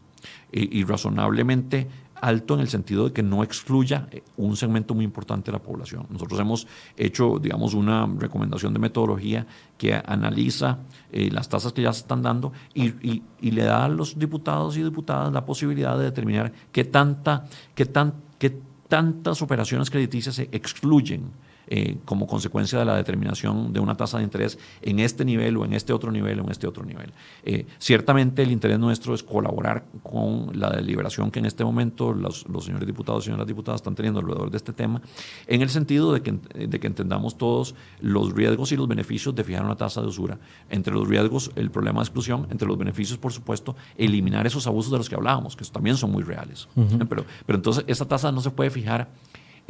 B: y, y razonablemente alto en el sentido de que no excluya eh, un segmento muy importante de la población. Nosotros hemos hecho, digamos, una recomendación de metodología que analiza eh, las tasas que ya se están dando y, le da a los diputados y diputadas la posibilidad de determinar qué, tanta, qué, tan, qué tantas operaciones crediticias se excluyen eh, como consecuencia de la determinación de una tasa de interés en este nivel o en este otro nivel o en este otro nivel. Eh, ciertamente el interés nuestro es colaborar con la deliberación que en este momento los, señores diputados y señoras diputadas están teniendo alrededor de este tema, en el sentido de que, de que entendamos todos los riesgos y los beneficios de fijar una tasa de usura. Entre los riesgos, el problema de exclusión, entre los beneficios, por supuesto, eliminar esos abusos de los que hablábamos, que también son muy reales. pero, pero entonces esa tasa no se puede fijar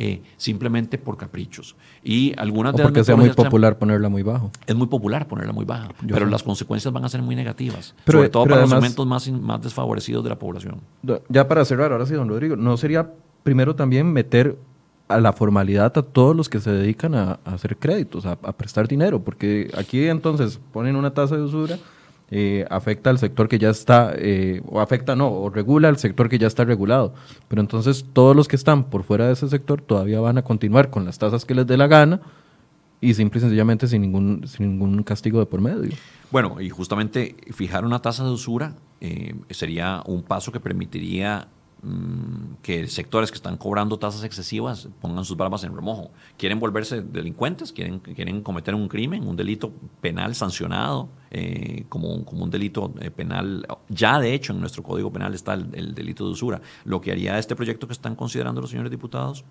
B: eh, simplemente por caprichos. Y algunas
A: o porque sea muy popular ponerla muy bajo.
B: Es muy popular ponerla muy baja, pero las consecuencias van a ser muy negativas, sobre todo para los segmentos más, más desfavorecidos de la población.
A: Ya para cerrar, ahora sí, don Rodrigo, ¿no sería primero también meter a la formalidad a todos los que se dedican a, hacer créditos, a, a, prestar dinero? Porque aquí entonces ponen una tasa de usura eh, afecta al sector que ya está, eh, o afecta no, o regula al sector que ya está regulado. Pero entonces todos los que están por fuera de ese sector todavía van a continuar con las tasas que les dé la gana y simple y sencillamente sin ningún, sin ningún castigo de por medio.
B: Bueno, y justamente fijar una tasa de usura eh, sería un paso que permitiría Mm, que sectores que están cobrando tasas excesivas pongan sus barbas en remojo. Quieren volverse delincuentes, quieren, quieren cometer un crimen, un delito penal sancionado eh, como, como, un delito eh, penal. Ya de hecho en nuestro Código Penal está el delito de usura. Lo que haría este proyecto que están considerando los señores diputados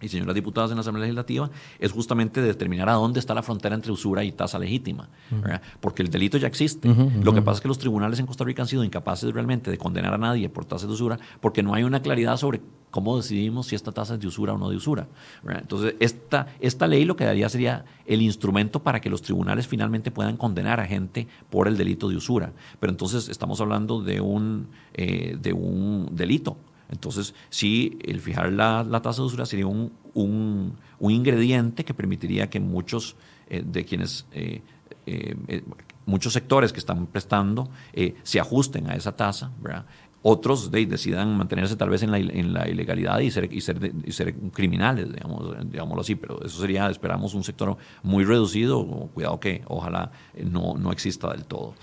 B: y señoras diputadas en la Asamblea Legislativa es justamente determinar a dónde está la frontera entre usura y tasa legítima, porque el delito ya existe. Lo que pasa es que los tribunales en Costa Rica han sido incapaces realmente de condenar a nadie por tasa de usura porque no hay una claridad sobre cómo decidimos si esta tasa es de usura o no de usura. Entonces, esta, esta ley lo que daría sería el instrumento para que los tribunales finalmente puedan condenar a gente por el delito de usura. Pero entonces estamos hablando de un, eh, de un delito entonces, sí, el fijar la, tasa de usura sería un, un, ingrediente que permitiría que muchos eh, de quienes, eh, eh, muchos sectores que están prestando se ajusten a esa tasa, ¿verdad? Otros decidan mantenerse tal vez en la, en la ilegalidad y ser, y ser, y ser criminales, digamos, digámoslo así, pero eso sería, esperamos, un sector muy reducido, cuidado que ojalá no, no exista del todo.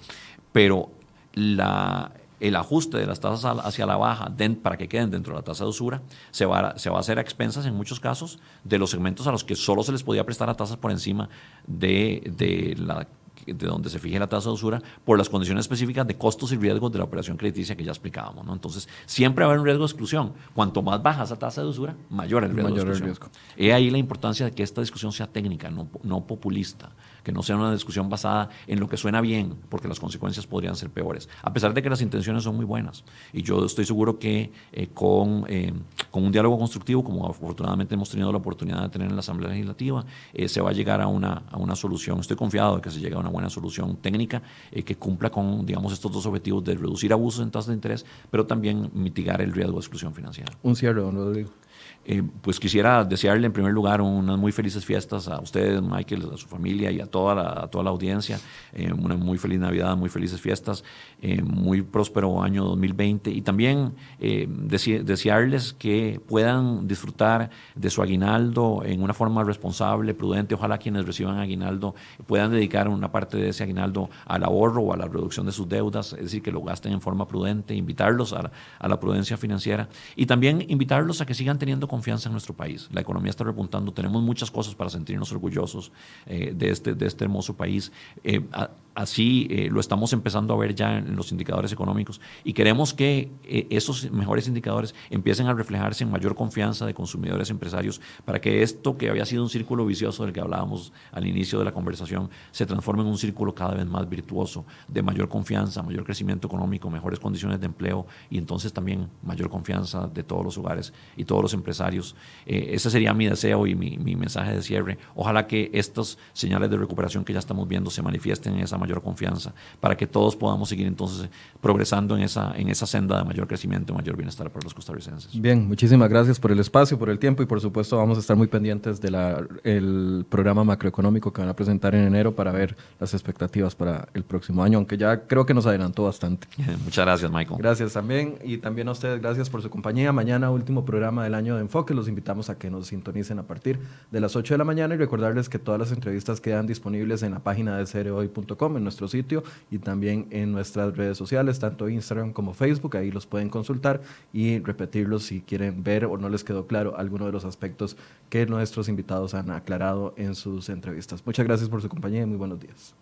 B: Pero la, el ajuste de las tasas hacia la baja para que queden dentro de la tasa de usura se va, a, se va a hacer a expensas en muchos casos de los segmentos a los que solo se les podía prestar a tasas por encima de, de la de donde se fije la tasa de usura por las condiciones específicas de costos y riesgos de la operación crediticia que ya explicábamos. ¿no? Entonces, siempre va a haber un riesgo de exclusión. Cuanto más baja esa tasa de usura, mayor el riesgo de exclusión. He ahí la importancia de que esta discusión sea técnica, no, no populista que no sea una discusión basada en lo que suena bien, porque las consecuencias podrían ser peores, a pesar de que las intenciones son muy buenas. Y yo estoy seguro que eh, con, eh, con, un diálogo constructivo, como afortunadamente hemos tenido la oportunidad de tener en la Asamblea Legislativa, eh, se va a llegar a una, a una solución. Estoy confiado de que se llegue a una buena solución técnica que cumpla con, digamos, estos dos objetivos de reducir abusos en tasas de interés, pero también mitigar el riesgo de exclusión financiera.
A: Un cierre, don Rodrigo.
B: Eh, pues quisiera desearle en primer lugar unas muy felices fiestas a ustedes, Michael, a su familia y a toda la, toda la audiencia. Eh, una muy feliz Navidad, muy felices fiestas, eh, muy próspero año 2020 y también desearles que puedan disfrutar de su aguinaldo en una forma responsable, prudente. Ojalá quienes reciban aguinaldo puedan dedicar una parte de ese aguinaldo al ahorro o a la reducción de sus deudas, es decir, que lo gasten en forma prudente, invitarlos a a la prudencia financiera y también invitarlos a que sigan teniendo confianza en nuestro país. La economía está repuntando, tenemos muchas cosas para sentirnos orgullosos eh, de, este, de este hermoso país. Eh, así eh, lo estamos empezando a ver ya en los indicadores económicos y queremos que esos mejores indicadores empiecen a reflejarse en mayor confianza de consumidores empresarios para que esto que había sido un círculo vicioso del que hablábamos al inicio de la conversación se transforme en un círculo cada vez más virtuoso de mayor confianza, mayor crecimiento económico, mejores condiciones de empleo y entonces también mayor confianza de todos los hogares y todos los empresarios eh, ese sería mi deseo y mi, mensaje de cierre. Ojalá que estas señales de recuperación que ya estamos viendo se manifiesten en esa mayor confianza para que todos podamos seguir entonces progresando en esa, en esa senda de mayor crecimiento y mayor bienestar para los costarricenses.
A: Bien, muchísimas gracias por el espacio, por el tiempo y por supuesto vamos a estar muy pendientes del programa macroeconómico que van a presentar en enero para ver las expectativas para el próximo año, aunque ya creo que nos adelantó bastante.
B: Muchas gracias, Michael.
A: Gracias también y también a ustedes, gracias por su compañía. Mañana último programa del año de Enfoque. Los invitamos a que nos sintonicen a partir de las 8 de la mañana y recordarles que todas las entrevistas quedan disponibles en la página de cereoy.com, en nuestro sitio y también en nuestras redes sociales, tanto Instagram como Facebook. Ahí los pueden consultar y repetirlos si quieren ver o no les quedó claro alguno de los aspectos que nuestros invitados han aclarado en sus entrevistas. Muchas gracias por su compañía y muy buenos días.